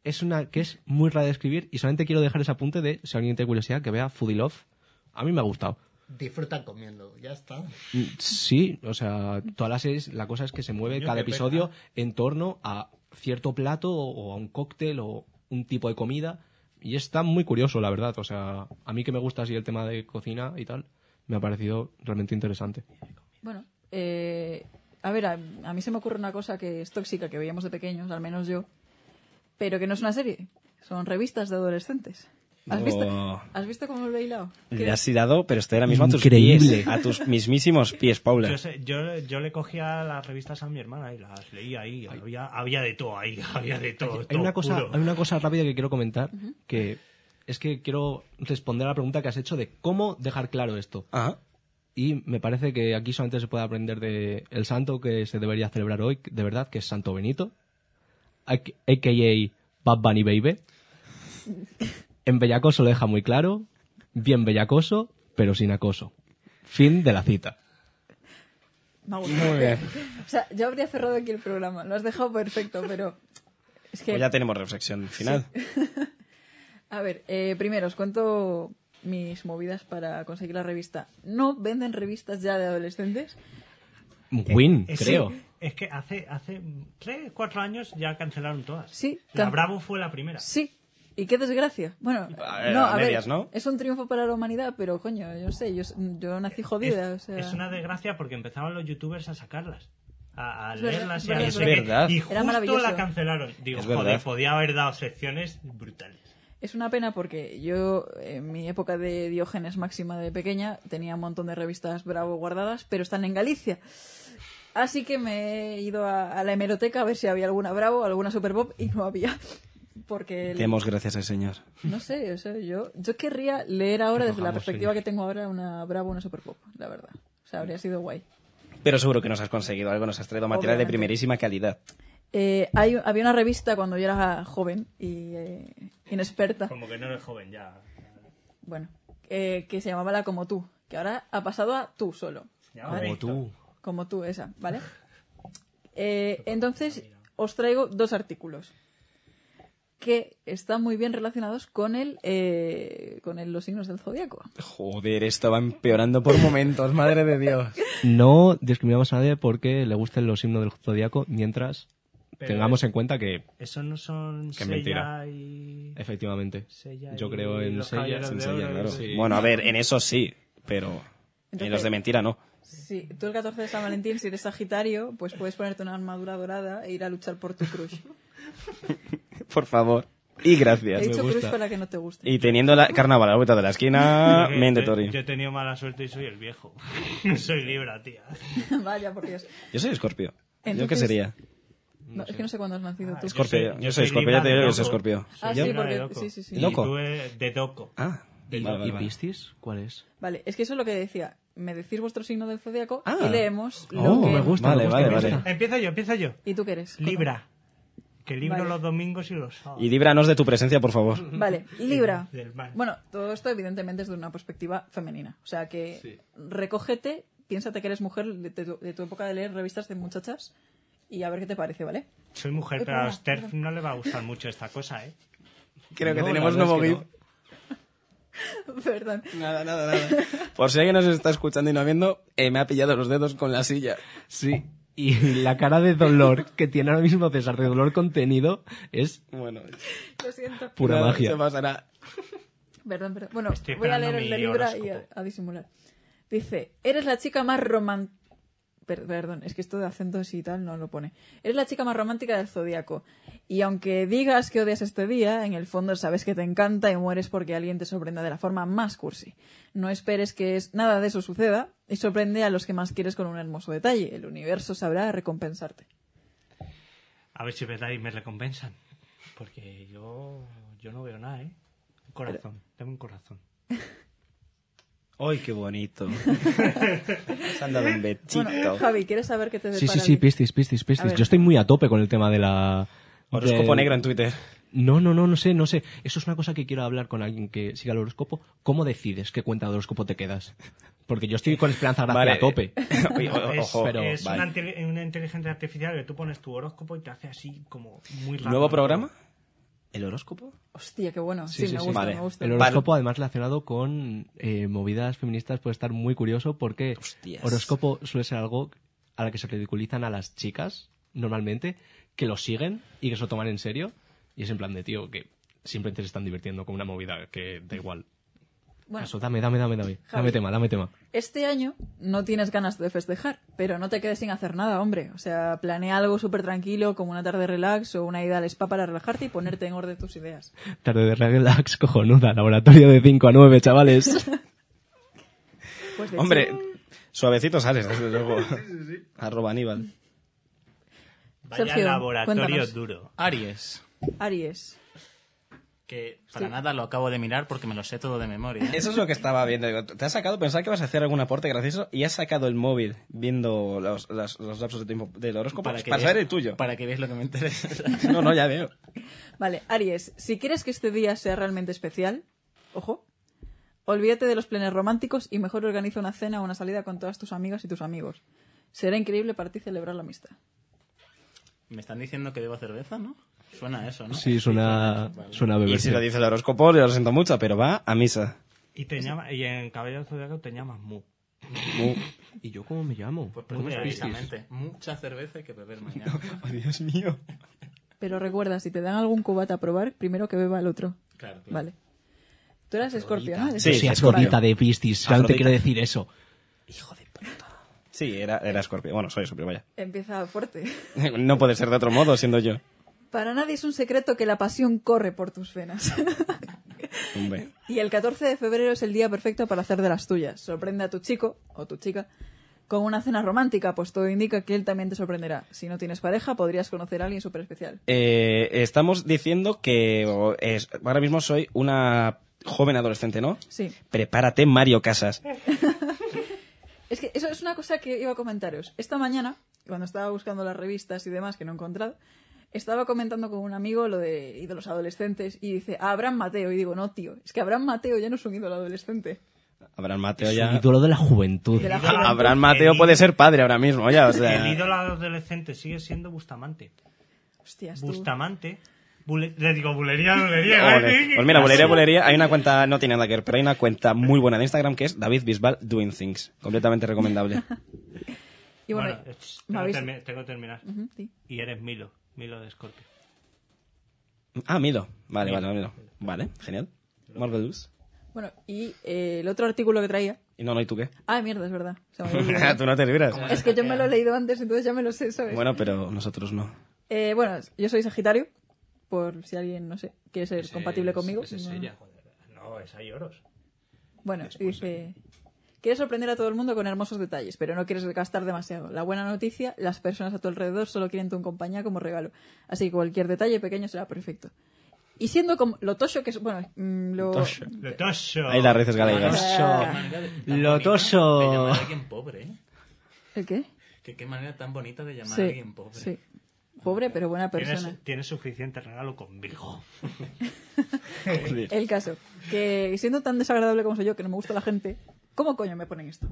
es una que es muy rara de escribir y solamente quiero dejar ese apunte de si alguien tiene curiosidad que vea Foodie Love. A mí me ha gustado. Disfrutan comiendo, ya está. Mm, Sí, o sea, todas las series, la cosa es que se mueve Coño, cada episodio pena. en torno a cierto plato o a un cóctel o un tipo de comida y está muy curioso, la verdad. O sea, a mí que me gusta así el tema de cocina y tal, me ha parecido realmente interesante. Bueno, eh, a ver, a, a mí se me ocurre una cosa que es tóxica, que veíamos de pequeños, al menos yo, pero que no es una serie, son revistas de adolescentes. ¿Has, Oh. visto, ¿Has visto cómo lo he hilado? Le has tirado, pero estoy ahora mismo a tus Increíble. pies. A tus mismísimos pies, Paula. Yo, sé- yo, yo le cogía las revistas a mi hermana y las leía ahí. Había, había de todo ahí, había de todo. Hay todo una, cosa, puro. hay una cosa rápida que quiero comentar, que es que quiero responder a la pregunta que has hecho de cómo dejar claro esto. Ajá. Y me parece que aquí solamente se puede aprender de el santo que se debería celebrar hoy, de verdad, que es Santo Benito, a.k.a. Bad Bunny Baby. En Bellacoso lo deja muy claro, bien bellacoso, pero sin acoso. Fin de la cita. Me ha gustado. Muy bien. O sea, yo habría cerrado aquí el programa. Lo has dejado perfecto, pero... Es que... Pues ya tenemos reflexión final. A ver, eh, primero os cuento mis movidas para conseguir la revista. No venden revistas ya de adolescentes. Win, Es- creo. Es que hace, hace 3, 4 años ya cancelaron todas. Sí, La can- Bravo fue la primera. Sí. Y qué desgracia. Bueno, A ver, no, a ver, medias, ¿no? es un triunfo para la humanidad, pero coño, yo sé, yo, yo nací jodida. es, o sea... es una desgracia porque empezaban los youtubers a sacarlas. A, leerlas y a no es sé qué. verdad. Y justo la cancelaron. Digo, joder, podía haber dado secciones brutales. Es una pena porque yo, en mi época de Diógenes máxima de pequeña, tenía un montón de revistas Bravo guardadas, pero están en Galicia. Así que me he ido a, a la hemeroteca a ver si había alguna Bravo, alguna Super Pop, y no había. Porque, Demos gracias al Señor. no sé, o sea, yo, yo querría leer ahora, desde la perspectiva señor. que tengo ahora, una Bravo, una Super Pop, la verdad. O sea, habría sido guay. Pero seguro que nos has conseguido algo, nos has traído material de primerísima calidad. Eh, hay, había una revista cuando yo era joven y eh, inexperta. Como que no eres joven ya. bueno, eh, que se llamaba La Como Tú, que ahora ha pasado a Tú solo. Como tú. Como tú, esa, ¿vale? Eh, entonces, os traigo dos artículos que están muy bien relacionados con el, eh, con el- los signos del zodiaco. Joder, esto va empeorando por momentos, madre de Dios. No discriminamos a nadie porque le gusten los himnos del zodiaco mientras Pero tengamos es- en cuenta que, Eso no son Qué Sella mentira. y... efectivamente, Sella yo y creo en sin claro. Sí. Bueno, a ver, en eso sí, pero en Entonces- los de mentira no. Sí, tú el 14 de San Valentín, si eres Sagitario, pues puedes ponerte una armadura dorada e ir a luchar por tu crush. Por favor. Y He gracias. dicho crush gusta. para que no te guste. Y teniendo la carnaval a la vuelta de la esquina, Yo- mandatory. Yo, he tenido mala suerte y soy el viejo. soy Libra, tía. Vaya, por Dios. Yo soy escorpio. ¿Yo qué Entonces- sería? No, es que no sé cuándo has nacido tú. Escorpio. soy- Yo soy escorpio, ya te digo que soy loco. escorpio. Ah, sí, porque... Sí, sí, sí. Y ¿Loco? tú eres de Doco. Ah, vale, ¿Y vale, vale. Piscis? ¿Cuál es? Vale, es que eso es lo que decía. Me decís vuestro signo del zodiaco Ah. y leemos lo Oh, que... me gusta, Vale, me gusta, vale, me vale. Empiezo yo, empiezo yo. ¿Y tú qué eres? Libra. Que libro Vale. los domingos y los sábados. Y líbranos de tu presencia, por favor. Vale, Libra. Bueno, todo esto evidentemente es de una perspectiva femenina. O sea que recógete, piénsate que eres mujer de tu, de tu época de leer revistas de muchachas y a ver qué te parece, ¿vale? Soy mujer, Ay, pero a los TERF no le va a gustar mucho esta cosa, ¿eh? Creo que No, tenemos nuevo GIF. no. Perdón. Nada, nada, nada. Por si alguien nos está escuchando y no viendo, eh, me ha pillado los dedos con la silla. Sí. Y la cara de dolor que tiene ahora mismo César, de dolor contenido, es Bueno, Lo siento. pura nada, magia. Se pasará. Perdón, perdón. Bueno, Estoy voy a leer el Libra y a, a disimular. Dice, eres la chica más romántica... Perdón, es que esto de acentos y tal no lo pone. Eres la chica más romántica del zodiaco. Y aunque digas que odias este día, en el fondo sabes que te encanta y mueres porque alguien te sorprenda de la forma más cursi. No esperes que es, nada de eso suceda y sorprende a los que más quieres con un hermoso detalle. El universo sabrá recompensarte. A ver si verdad y me recompensan. Porque yo, yo no veo nada, ¿eh? Un corazón. Tengo un corazón. ¡Ay, qué bonito! Se han dado un besito. Bueno, Javi, ¿quieres saber qué te Sí, depara sí, sí, Piscis, A Piscis. ver. Yo estoy muy a tope con el tema de la... Horóscopo de- negro en Twitter. No, no, no, no sé, no sé. Eso es una cosa que quiero hablar con alguien que siga el horóscopo. ¿Cómo decides qué cuenta de horóscopo te quedas? Porque yo estoy con Esperanza Gracia Vale. a tope. Oye, o- es ojo, pero- es vale. una, una inteligencia artificial que tú pones tu horóscopo y te hace así como muy raro. ¿Nuevo programa? ¿El horóscopo? Hostia, qué bueno. Sí, Sí, sí, me sí. gusta, Vale. me gusta. El horóscopo, además, relacionado con eh, movidas feministas, puede estar muy curioso porque Hostias. horóscopo suele ser algo a la que se ridiculizan a las chicas, normalmente, que lo siguen y que se lo toman en serio. Y es en plan de, tío, que simplemente se están divirtiendo con una movida que da igual. Bueno, Eso, dame, dame, dame, dame. Javi. Dame tema, dame tema. Este año no tienes ganas de festejar, pero no te quedes sin hacer nada, hombre. O sea, planea algo súper tranquilo, como una tarde relax o una ida al spa para relajarte y ponerte en orden tus ideas. Tarde de relax, cojonuda. Laboratorio de 5 a 9, chavales. Pues Hombre, suavecito sales, desde luego. Arroba Aníbal. Vaya Sergio, laboratorio cuéntanos. duro. Aries. Aries. Que para nada lo acabo de mirar porque me lo sé todo de memoria. Eso es lo que estaba viendo. Digo, te has sacado, pensaba que vas a hacer algún aporte gracioso y has sacado el móvil viendo los, los- los lapsos de tiempo del horóscopo para, que veas- el tuyo. Para que veas lo que me interesa. No, no, ya veo. Vale, Aries, si quieres que este día sea realmente especial, ojo, olvídate de los planes románticos y mejor organiza una cena o una salida con todas tus amigas y tus amigos. Será increíble para ti celebrar la amistad. me están diciendo que debo cerveza, ¿no? Suena eso, ¿no? Sí, suena, suena a beber. Y si lo dice el horóscopo, yo lo siento mucho, pero va a misa. Y, te llama, y en Caballero Zodiaco te llamas Mu. ¿Y yo cómo me llamo? Pues precisamente, mucha cerveza hay que beber mañana. Oh, Dios mío. Pero recuerda, si te dan algún cubata a probar, primero que beba el otro. Claro, claro. Vale. Tú eras escorpio, ¿no? Sí, Sí, Escorpio. Afrodita de Piscis. Solamente Afrodita. quiero decir eso. Sí, era, era Scorpio. Bueno, soy Scorpio, vaya. Empieza fuerte. No puede ser de otro modo, siendo yo. Para nadie es un secreto que la pasión corre por tus venas. Hombre. y el 14 de febrero es el día perfecto para hacer de las tuyas. Sorprende a tu chico o tu chica con una cena romántica, pues todo indica que él también te sorprenderá. Si no tienes pareja, podrías conocer a alguien súper especial. Eh, estamos diciendo que o, es- ahora mismo soy una joven adolescente, ¿no? Sí. Prepárate, Mario Casas. Es que eso es una cosa que iba a comentaros. Esta mañana, cuando estaba buscando las revistas y demás que no he encontrado, estaba comentando con un amigo lo de ídolos adolescentes y dice, "Ah, Abraham Mateo. Y digo, no, tío, es que Abraham Mateo ya no es un ídolo adolescente. Abraham Mateo Es un ya... ídolo de la juventud. De la Ídolo- juventud. Abraham Mateo puede ser padre ahora mismo, ya, o sea... El ídolo adolescente sigue siendo Bustamante. Hostias, tú. Bustamante. Bule- le digo bulería, bulería. Ole. ¿eh? Pues mira, bulería, bulería, hay una cuenta, no tiene nada que ver, pero hay una cuenta muy buena de Instagram que es David Bisbal Doing Things. Completamente recomendable. Y bueno, Bueno, eh, ch, ¿me tengo, habéis- termi- tengo que terminar. Sí. Y eres Milo. Milo de Scorpio. Ah, Milo. Vale, vale, Milo. Vale, genial. Marvelous. Bueno, y eh, el otro artículo que traía... Y no, no, ¿y tú qué? Ah, mierda, es verdad. Se me tú no te libras. es que yo me lo he leído antes, entonces ya me lo sé, ¿sabes? Bueno, pero nosotros no. Eh, bueno, yo soy Sagitario, por si alguien, no sé, quiere ser compatible conmigo. Ese es No- ella. No, es hay oros. Bueno, y dice... Quieres sorprender a todo el mundo con hermosos detalles, pero no quieres gastar demasiado. La buena noticia, las personas a tu alrededor solo quieren tu compañía como regalo. Así que cualquier detalle pequeño será perfecto. Y siendo como lo tosho que es... Bueno, mm, lo... Lo toso. Ahí las raíces galegas. Lo. De llamar a alguien pobre, ¿eh? ¿El qué? Que qué manera tan bonita de llamar Sí, a alguien pobre. sí. Pobre, pero buena persona. Tienes, tienes suficiente regalo conmigo. El caso, que siendo tan desagradable como soy yo, que no me gusta la gente, ¿cómo coño me ponen esto?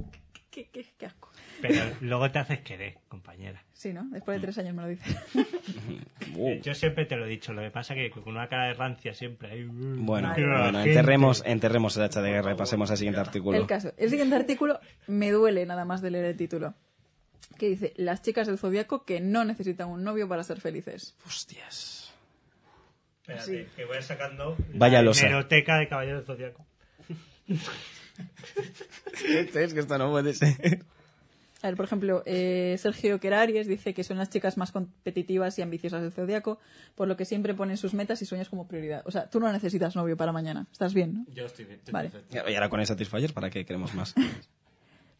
¿Qué, qué, qué asco? Pero luego te haces querer, compañera. Sí, ¿no? Después de tres años me lo dices. Yo siempre te lo he dicho, lo que pasa que con una cara de rancia siempre. uh, Bueno, bueno, enterremos, enterremos el hacha de guerra y pasemos al siguiente artículo. El caso, el siguiente artículo me duele nada más de leer el título. Que dice, las chicas del zodiaco que no necesitan un novio para ser felices. Hostias. Espérate, que voy sacando Vaya la losa. hemeroteca de Caballero del Zodiaco. Es que esto no puede ser. A ver, por ejemplo, eh, Sergio Queraries dice que son las chicas más competitivas y ambiciosas del zodiaco, por lo que siempre ponen sus metas y sueños como prioridad. O sea, tú no necesitas novio para mañana. ¿Estás bien, no? Yo estoy bien. estoy Vale. perfecto. Y ahora con el Satisfyer, ¿para qué queremos más?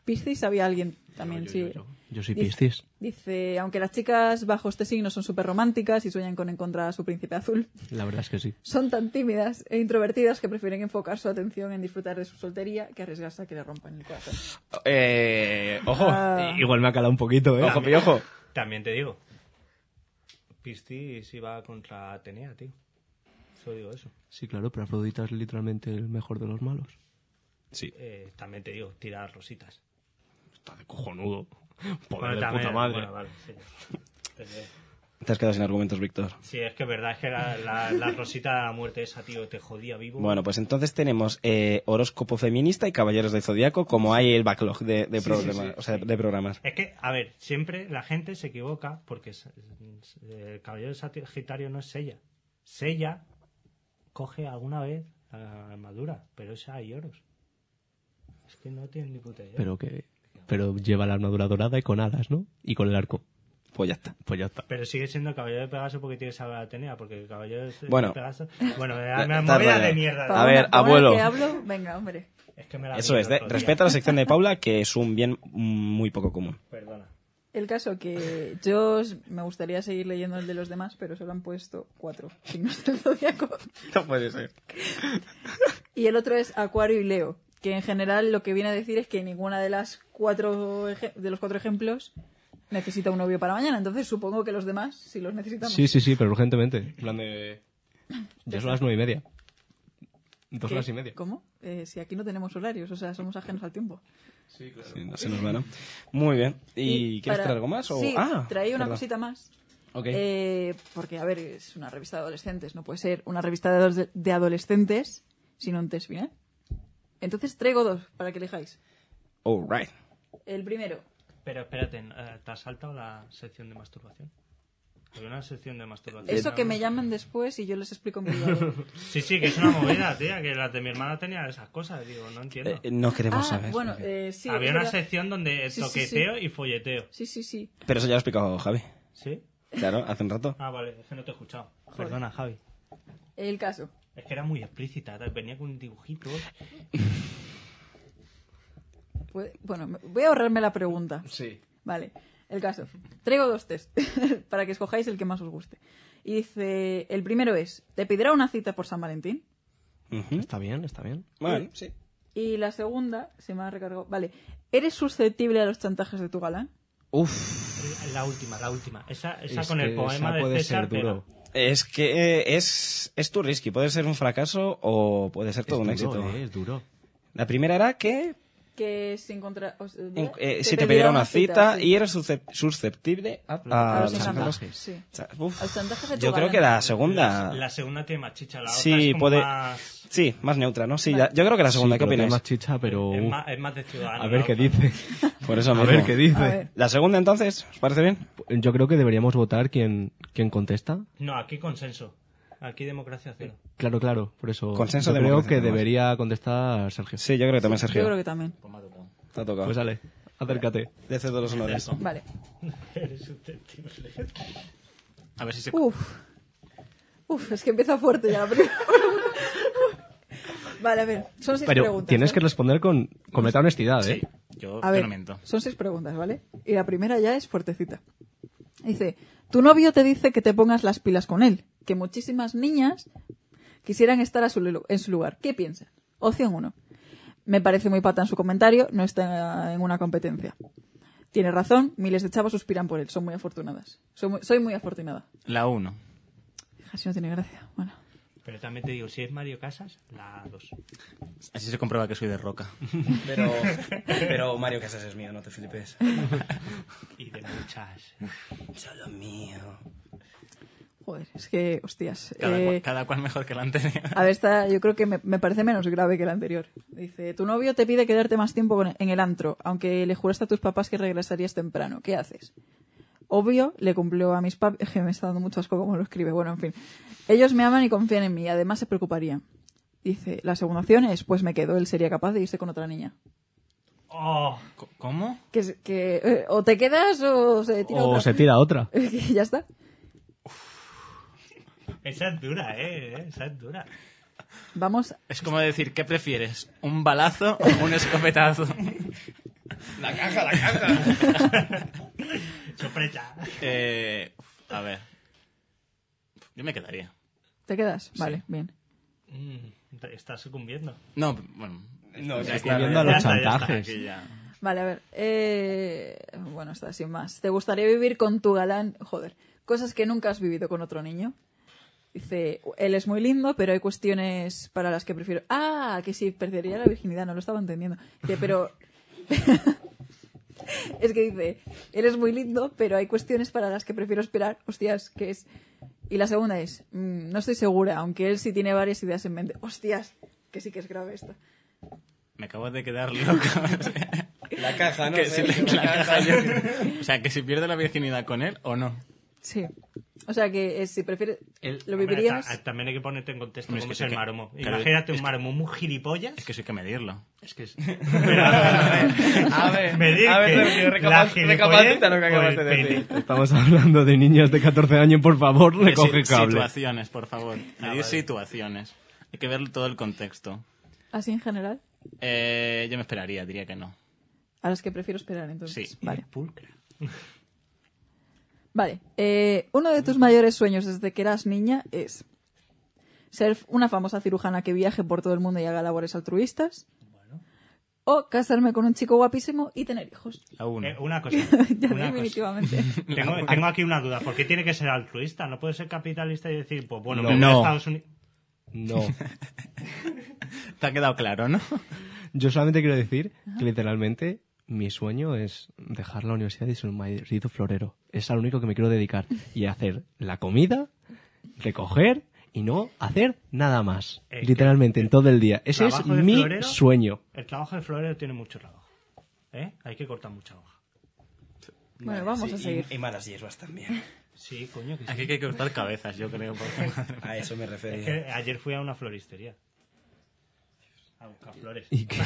Piscis había alguien también, yo, sí. yo, yo. Yo soy Dice- Piscis. Dice, aunque las chicas bajo este signo son súper románticas y sueñan con encontrar a su príncipe azul, La verdad es que sí. son tan tímidas e introvertidas que prefieren enfocar su atención en disfrutar de su soltería que arriesgarse a que le rompan el corazón. Eh, ojo. Ah. Igual me ha calado un poquito, ¿eh? Ojo, piojo. También te digo. Piscis iba contra Atenea, tío. Solo digo eso. Sí, claro, pero Afrodita es literalmente el mejor de los malos. Sí. Eh, también te digo, tirar rositas. Está de cojonudo. Poder Bueno, de también- puta madre. bueno, vale, sí. Te has quedado sin argumentos, Víctor. Sí, es que es verdad, es que la, la- la rosita de la muerte esa, tío, te jodía vivo. Bueno, pues entonces tenemos eh, horóscopo feminista y caballeros del zodiaco, como hay el backlog de, de, Sí, problemas, sí, sí, o sea, sí. de programas. Es que, a ver, siempre la gente se equivoca porque es- es- el caballero sagitario no es Sella. Sella coge alguna vez la armadura, pero esa hay oros. Es que no tiene ni puta idea. Pero que... Pero lleva la armadura dorada y con alas, ¿no? Y con el arco. Pues ya está. Pues ya está. Pero sigue siendo caballero de Pegaso porque tiene esa Atenea, porque el caballero de Bueno. Pegaso... Bueno, me, Ya, me está movida rodeado. de mierda. A ver, abuelo. que hablo, venga, hombre. Es que me la Eso es, de, respeta la sección de Paula, que es un bien muy poco común. Perdona. El caso que yo me gustaría seguir leyendo el de los demás, pero solo han puesto cuatro signos del zodiaco. No puede ser. Y el otro es Acuario y Leo, que en general lo que viene a decir es que ninguna de las cuatro de los cuatro ejemplos necesita un novio para mañana. Entonces supongo que los demás sí los necesitamos. Sí, sí, sí, pero urgentemente. En plan de... Ya son las nueve y media. Dos ¿Qué? horas y media. ¿Cómo? Eh, si aquí no tenemos horarios, o sea, somos ajenos al tiempo. Sí, no se nos va, ¿no? Muy bien. ¿Y, quieres para- traer algo más? O... Sí, ah, traía una cosita más. Ok. Eh, porque, a ver, es una revista de adolescentes. No puede ser una revista de adolescentes sin un test final. Entonces traigo dos para que elijáis. All right. El primero. Pero espérate, eh, ¿te has saltado la sección de masturbación? Hay una sección de masturbación. Eso que me llamen después y yo les explico en privado. Sí, sí, que es una movida, tía, que las de mi hermana tenían esas cosas, digo, no entiendo. Eh, no queremos ah, saber. bueno, eh, sí. Había una verdad. sección donde Sí, sí, toqueteo y folleteo. Sí, sí, sí. Pero eso ya lo ha explicado Javi. ¿Sí? Claro, hace un rato. Ah, vale, es que no te he escuchado. Perdona, Javi. El caso. Es que era muy explícita, venía con un dibujito. Puede- Bueno, voy a ahorrarme la pregunta. Sí. Vale, el caso. Traigo dos test para que escojáis el que más os guste. Y dice, el primero es, ¿te pedirá una cita por San Valentín? Ujú. Está bien, está bien. Bueno, sí. Y la segunda, se me ha recargado, vale, ¿eres susceptible a los chantajes de tu galán? Uf. La última, la última. Esa, esa Es con el poema esa de puede César, ser pero... duro. Es que eh, es, es tu risky. Puede ser un fracaso o puede ser todo es un duro, éxito. eh, es duro. La primera era que Que si encontra... en- eh, te si te pedirá una cita, sí. y eres suscep- susceptible a, a A los los chantajes, chantajes. sí. O sea, uf. A los chantajes Yo creo que la segunda. La segunda tiene más chicha, la otra Sí, es como puede- más... Sí, más neutra, ¿no? Sí, yo creo que la segunda. Sí, ¿Qué tiene opináis? más chicha, pero... Es uf, más, es más de ciudadano. a ver qué otra. dice. Por eso A ver qué dice. ver. La segunda, entonces, ¿os parece bien? Yo creo que deberíamos votar quién, quién contesta. No, aquí consenso. Aquí democracia cero. Claro, claro, por eso. Consenso yo creo que además. debería contestar Sergio. Sí, yo creo que también, Sergio. Yo creo que también. Pues me ha tocado. Te ha tocado. Pues dale, acércate. De todos los honores. Eso. Vale. Eres susceptible. A ver si se... Uf. Uf, es que empieza fuerte ya la primera Vale, a ver, son seis Pero preguntas. tienes ¿eh? que responder con completa honestidad, ¿eh? Sí, yo, A yo ver, no miento. son seis preguntas, ¿vale? Y la primera ya es fuertecita. Dice, tu novio te dice que te pongas las pilas con él, que muchísimas niñas quisieran estar a su en su lugar. ¿Qué piensas? Opción 1. Me parece muy pata en su comentario, no está en una competencia. Tiene razón, miles de chavos suspiran por él, son muy afortunadas. Soy muy, soy muy afortunada. La 1. Así no tiene gracia. Bueno. Pero también te digo, si es Mario Casas, la 2. Así se comprueba que soy de roca. Pero, pero Mario Casas es mío, no te flipes. Y de muchas. Solo mío. Joder, es que, hostias. Cada, eh, cual, cada cual mejor que la anterior. A ver, esta yo creo que me, me parece menos grave que la anterior. Dice, tu novio te pide quedarte más tiempo con- en el antro, aunque le juraste a tus papás que regresarías temprano. ¿Qué haces? Obvio, le cumplió a mis papás, que me está dando mucho asco como lo escribe. Bueno, en fin. Ellos me aman y confían en mí, además se preocuparían. Dice, la segunda opción es, pues me quedo, él sería capaz de irse con otra niña. ¡Oh! ¿Cómo? Que, que eh, o te quedas o se tira O otra. se tira otra. Y ya está. Esa es dura, ¿eh? Esa es dura. Vamos, Es como decir, ¿qué prefieres? ¿Un balazo o un escopetazo? La caja, la caja. Sorpresa. eh, a ver. Yo me quedaría. ¿te quedas? Vale, bien. Mm, estás sucumbiendo. No, bueno. No, ya está, Viendo a ya los está, ya está. chantajes. Vale, a ver. Eh, bueno, está sin más. ¿Te gustaría vivir con tu galán? Joder, cosas que nunca has vivido con otro niño. Dice, él es muy lindo, pero hay cuestiones para las que prefiero. Ah, que sí, perdería la virginidad, no lo estaba entendiendo. Dice, pero. es que dice, él es muy lindo, pero hay cuestiones para las que prefiero esperar. Hostias, que es. Y la segunda es, mm, no estoy segura, aunque él sí tiene varias ideas en mente. Hostias, que sí que es grave esto. Me acabo de quedar loco. La caja, no Que sé, si le- la la caja. caja yo- o sea, que si pierde la virginidad con él o no. Sí. O sea que eh, si prefieres. El- ¿Lo Hombre, vivirías? ta- también hay que ponerte en contexto Hombre, es cómo que es sí el que- maromo. claro, Imagínate es un que- maromo muy gilipollas. Es que eso hay que medirlo. Es que es... A ver, Medir a ver, que Sergio, la recapac- gilipollez recapacita lo que o acabas el de decir. pene. Estamos hablando de niñas de 14 años, por favor, le Que coge si- cable. Situaciones, por favor. Ah, Medir vale. situaciones. Hay que ver todo el contexto. Así en general. Eh, yo me esperaría, diría que no. A las que prefiero esperar, entonces. Sí. Vale. Pulcra. Vale. eh, uno de tus mayores sueños desde que eras niña es ser una famosa cirujana que viaje por todo el mundo y haga labores altruistas. O casarme con un chico guapísimo y tener hijos. Eh, una cosa. ya una cosa. definitivamente. Tengo, tengo aquí una duda. ¿Por qué tiene que ser altruista? ¿No puede ser capitalista y decir, pues bueno, No. me voy a. Estados Unidos? No. Te ha quedado claro, ¿no? Yo solamente quiero decir que literalmente mi sueño es dejar la universidad y ser un marido florero. Es a lo único que me quiero dedicar. Y hacer la comida, recoger y no hacer nada más. Eh, literalmente, en todo el día. Ese es ¿Trabajo de mi florero? sueño. El trabajo de florero tiene mucho trabajo. ¿Eh? Hay que cortar mucha hoja. Bueno, vamos a seguir. Y, y malas hierbas también. Sí, coño, que sí. Aquí hay que cortar cabezas, yo creo. porque- A eso me Es refería. que ayer fui a una floristería. A buscar flores. ¿Y qué?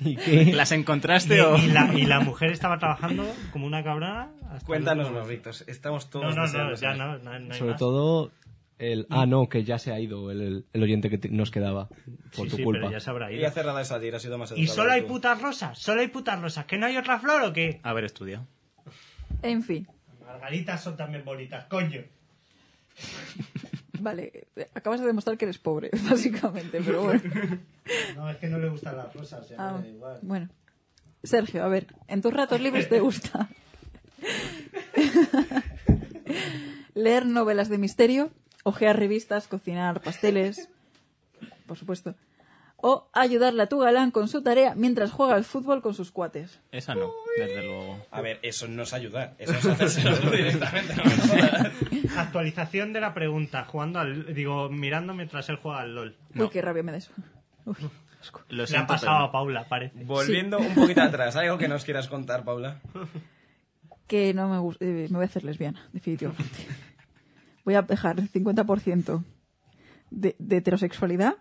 ¿Y qué? ¿Las Y, encontraste o...? y la, y la mujer estaba trabajando como una cabrona. Cuéntanos, Víctor. Estamos todos No, no, no, ya no, no, no hay Sobre más. todo el... Ah, no, que ya se ha ido el, el- el oyente que te- nos quedaba. Por Sí, tu sí, culpa. pero ya se habrá Y ido. ha cerrado de salir, ha sido más Y solo hay tú. putas rosas, solo hay putas rosas. ¿Que no hay otra flor o qué? Haber estudiado. En fin. Margaritas son también bonitas, coño. Vale, acabas de demostrar que eres pobre, básicamente, pero bueno. No, es que no le gustan las rosas, ya Ah, me da igual. bueno. Sergio, a ver, en tus ratos libres te gusta leer novelas de misterio, ojear revistas, cocinar pasteles, por supuesto, o ayudarle a tu galán con su tarea mientras juega al fútbol con sus cuates. Esa no, desde luego. A ver, eso no es ayudar. Eso es hacérselo directamente. no. Actualización de la pregunta, jugando al, digo, mirando mientras él juega al LOL. Uy, qué rabia me da eso. Uy. Lo Le ha pasado pero- a Paula, parece. Volviendo un poquito atrás, ¿algo que nos quieras contar, Paula? Que no me gusta, me voy a hacer lesbiana, definitivamente. Voy a dejar el 50% de, de heterosexualidad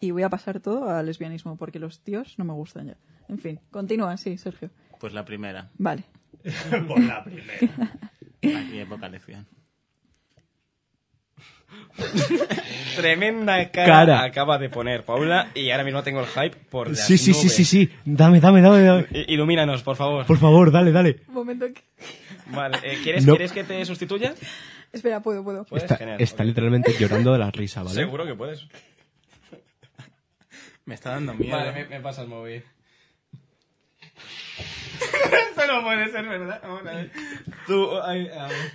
y voy a pasar todo a lesbianismo, porque los tíos no me gustan ya. En fin, continúa, sí, Sergio. Pues la primera. Vale. Por la primera. Aquí hay poca lección. Tremenda cara, Cara. acaba de poner Paula y ahora mismo tengo el hype por las Sí, sí, sí, nubes. sí, sí. Dame, dame, dame, dame. I- Ilumínanos, por favor. Por favor, dale, dale. Un momento que... Vale, eh, ¿quieres, No. ¿quieres que te sustituya? Espera, puedo, puedo. ¿Puedes? Está, Genial, está ok. literalmente llorando de la risa, ¿vale? Seguro que puedes. Me está dando miedo. Vale, me, me pasa el móvil. Esto no puede ser verdad. Vamos a ver. Tú, ay, a ver.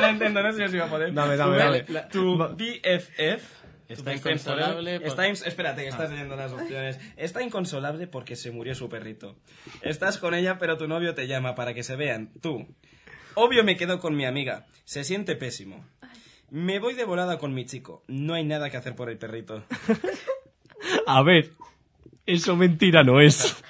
La entiendo, no sé si va a poder. Dame, dame, Tu- dame. la- Tu BFF. Está tu inconsolable por- Está ins- espérate, que estás leyendo las opciones. Está inconsolable porque se murió su perrito. Estás con ella, pero tu novio te llama para que se vean. Tú. Obvio me quedo con mi amiga. Se siente pésimo. Me voy de volada con mi chico. No hay nada que hacer por el perrito. A ver, eso mentira no es.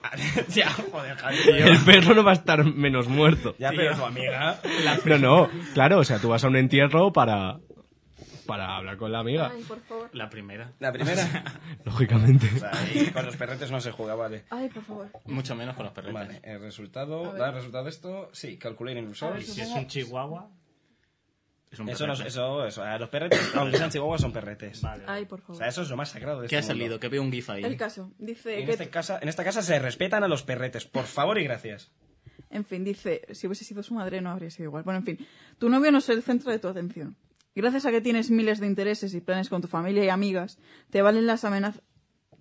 ya, joder, Javi, tío. El perro no va a estar menos muerto. Ya, pero tu amiga. Pero no, claro, o sea, tú vas a un entierro para para hablar con la amiga, Ay, por favor. La primera. La primera. lógicamente. O sea, ahí con los perretes no se juega, vale. Ay, por favor. Mucho menos con los perretes. Vale, el resultado. Da el resultado de esto. Sí, calculating results. Si es un chihuahua, Es un Eso, no- eso, eso. A los perretes, aunque sean chihuahuas, son perretes. vale. Ay, por O favor. sea, eso es lo más sagrado de ¿Qué ha este mundo. salido? Que veo un gif ahí. El caso. Dice En, que... este casa, en esta casa se respetan a los perretes, por favor y gracias. En fin, dice, si hubiese sido su madre no habría sido igual. Bueno, en fin, tu novio no es el centro de tu atención. Gracias a que tienes miles de intereses y planes con tu familia y amigas, te valen las amenazas...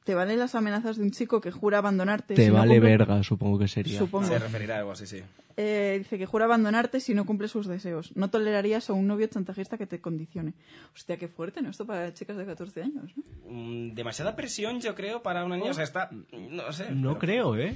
Te valen las amenazas de un chico que jura abandonarte. Te si no vale cumple- verga, supongo que sería. Supongo. Se referirá a algo así, sí. Eh, dice que jura abandonarte si no cumple sus deseos. No tolerarías a un novio chantajista que te condicione. Hostia, qué fuerte, ¿no? Esto para chicas de 14 años, ¿no? Mm, demasiada presión, yo creo, para una niña. O sea, está. No sé. No pero- creo, ¿eh?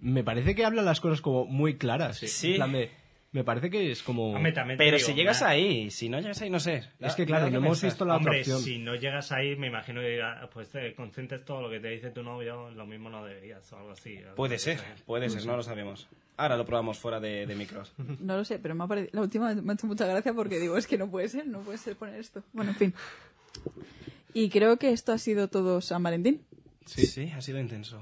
Me parece que habla las cosas como muy claras. Sí. En plan de- me parece que es como... Hombre, Pero digo, si llegas na- ahí, si no llegas ahí, no sé. Es que claro, no hemos visto la otra Hombre, opción. si no llegas ahí, me imagino que dirá, pues te concentres todo lo que te dice tu novio, lo mismo no deberías o algo así. algo Puede ser, puede ser, no lo sabemos. Ahora lo probamos fuera de, de micros. No lo sé, pero me ha parecido... La última me ha hecho mucha gracia porque digo, es que no puede ser, no puede ser poner esto. Bueno, en fin. Y creo que esto ha sido todo San Valentín. Sí, sí, ha sido intenso.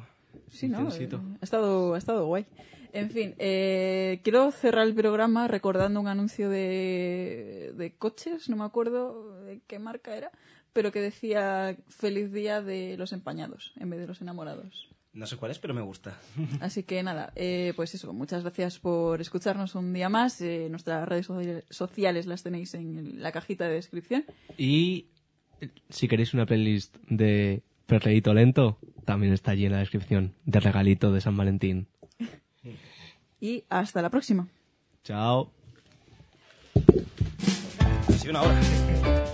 Sí, ¿no? Intensito. Eh, ha, estado, ha estado guay. En fin, eh, quiero cerrar el programa recordando un anuncio de, de coches, no me acuerdo de qué marca era, pero que decía feliz día de los empañados en vez de los enamorados. No sé cuál es, pero me gusta. Así que nada, eh, pues eso, muchas gracias por escucharnos un día más. Eh, nuestras redes soci- sociales las tenéis en la cajita de descripción. Y eh, si queréis una playlist de Perreíto Lento, también está allí en la descripción, de regalito de San Valentín. Y hasta la próxima. Chao. Ha sido una hora.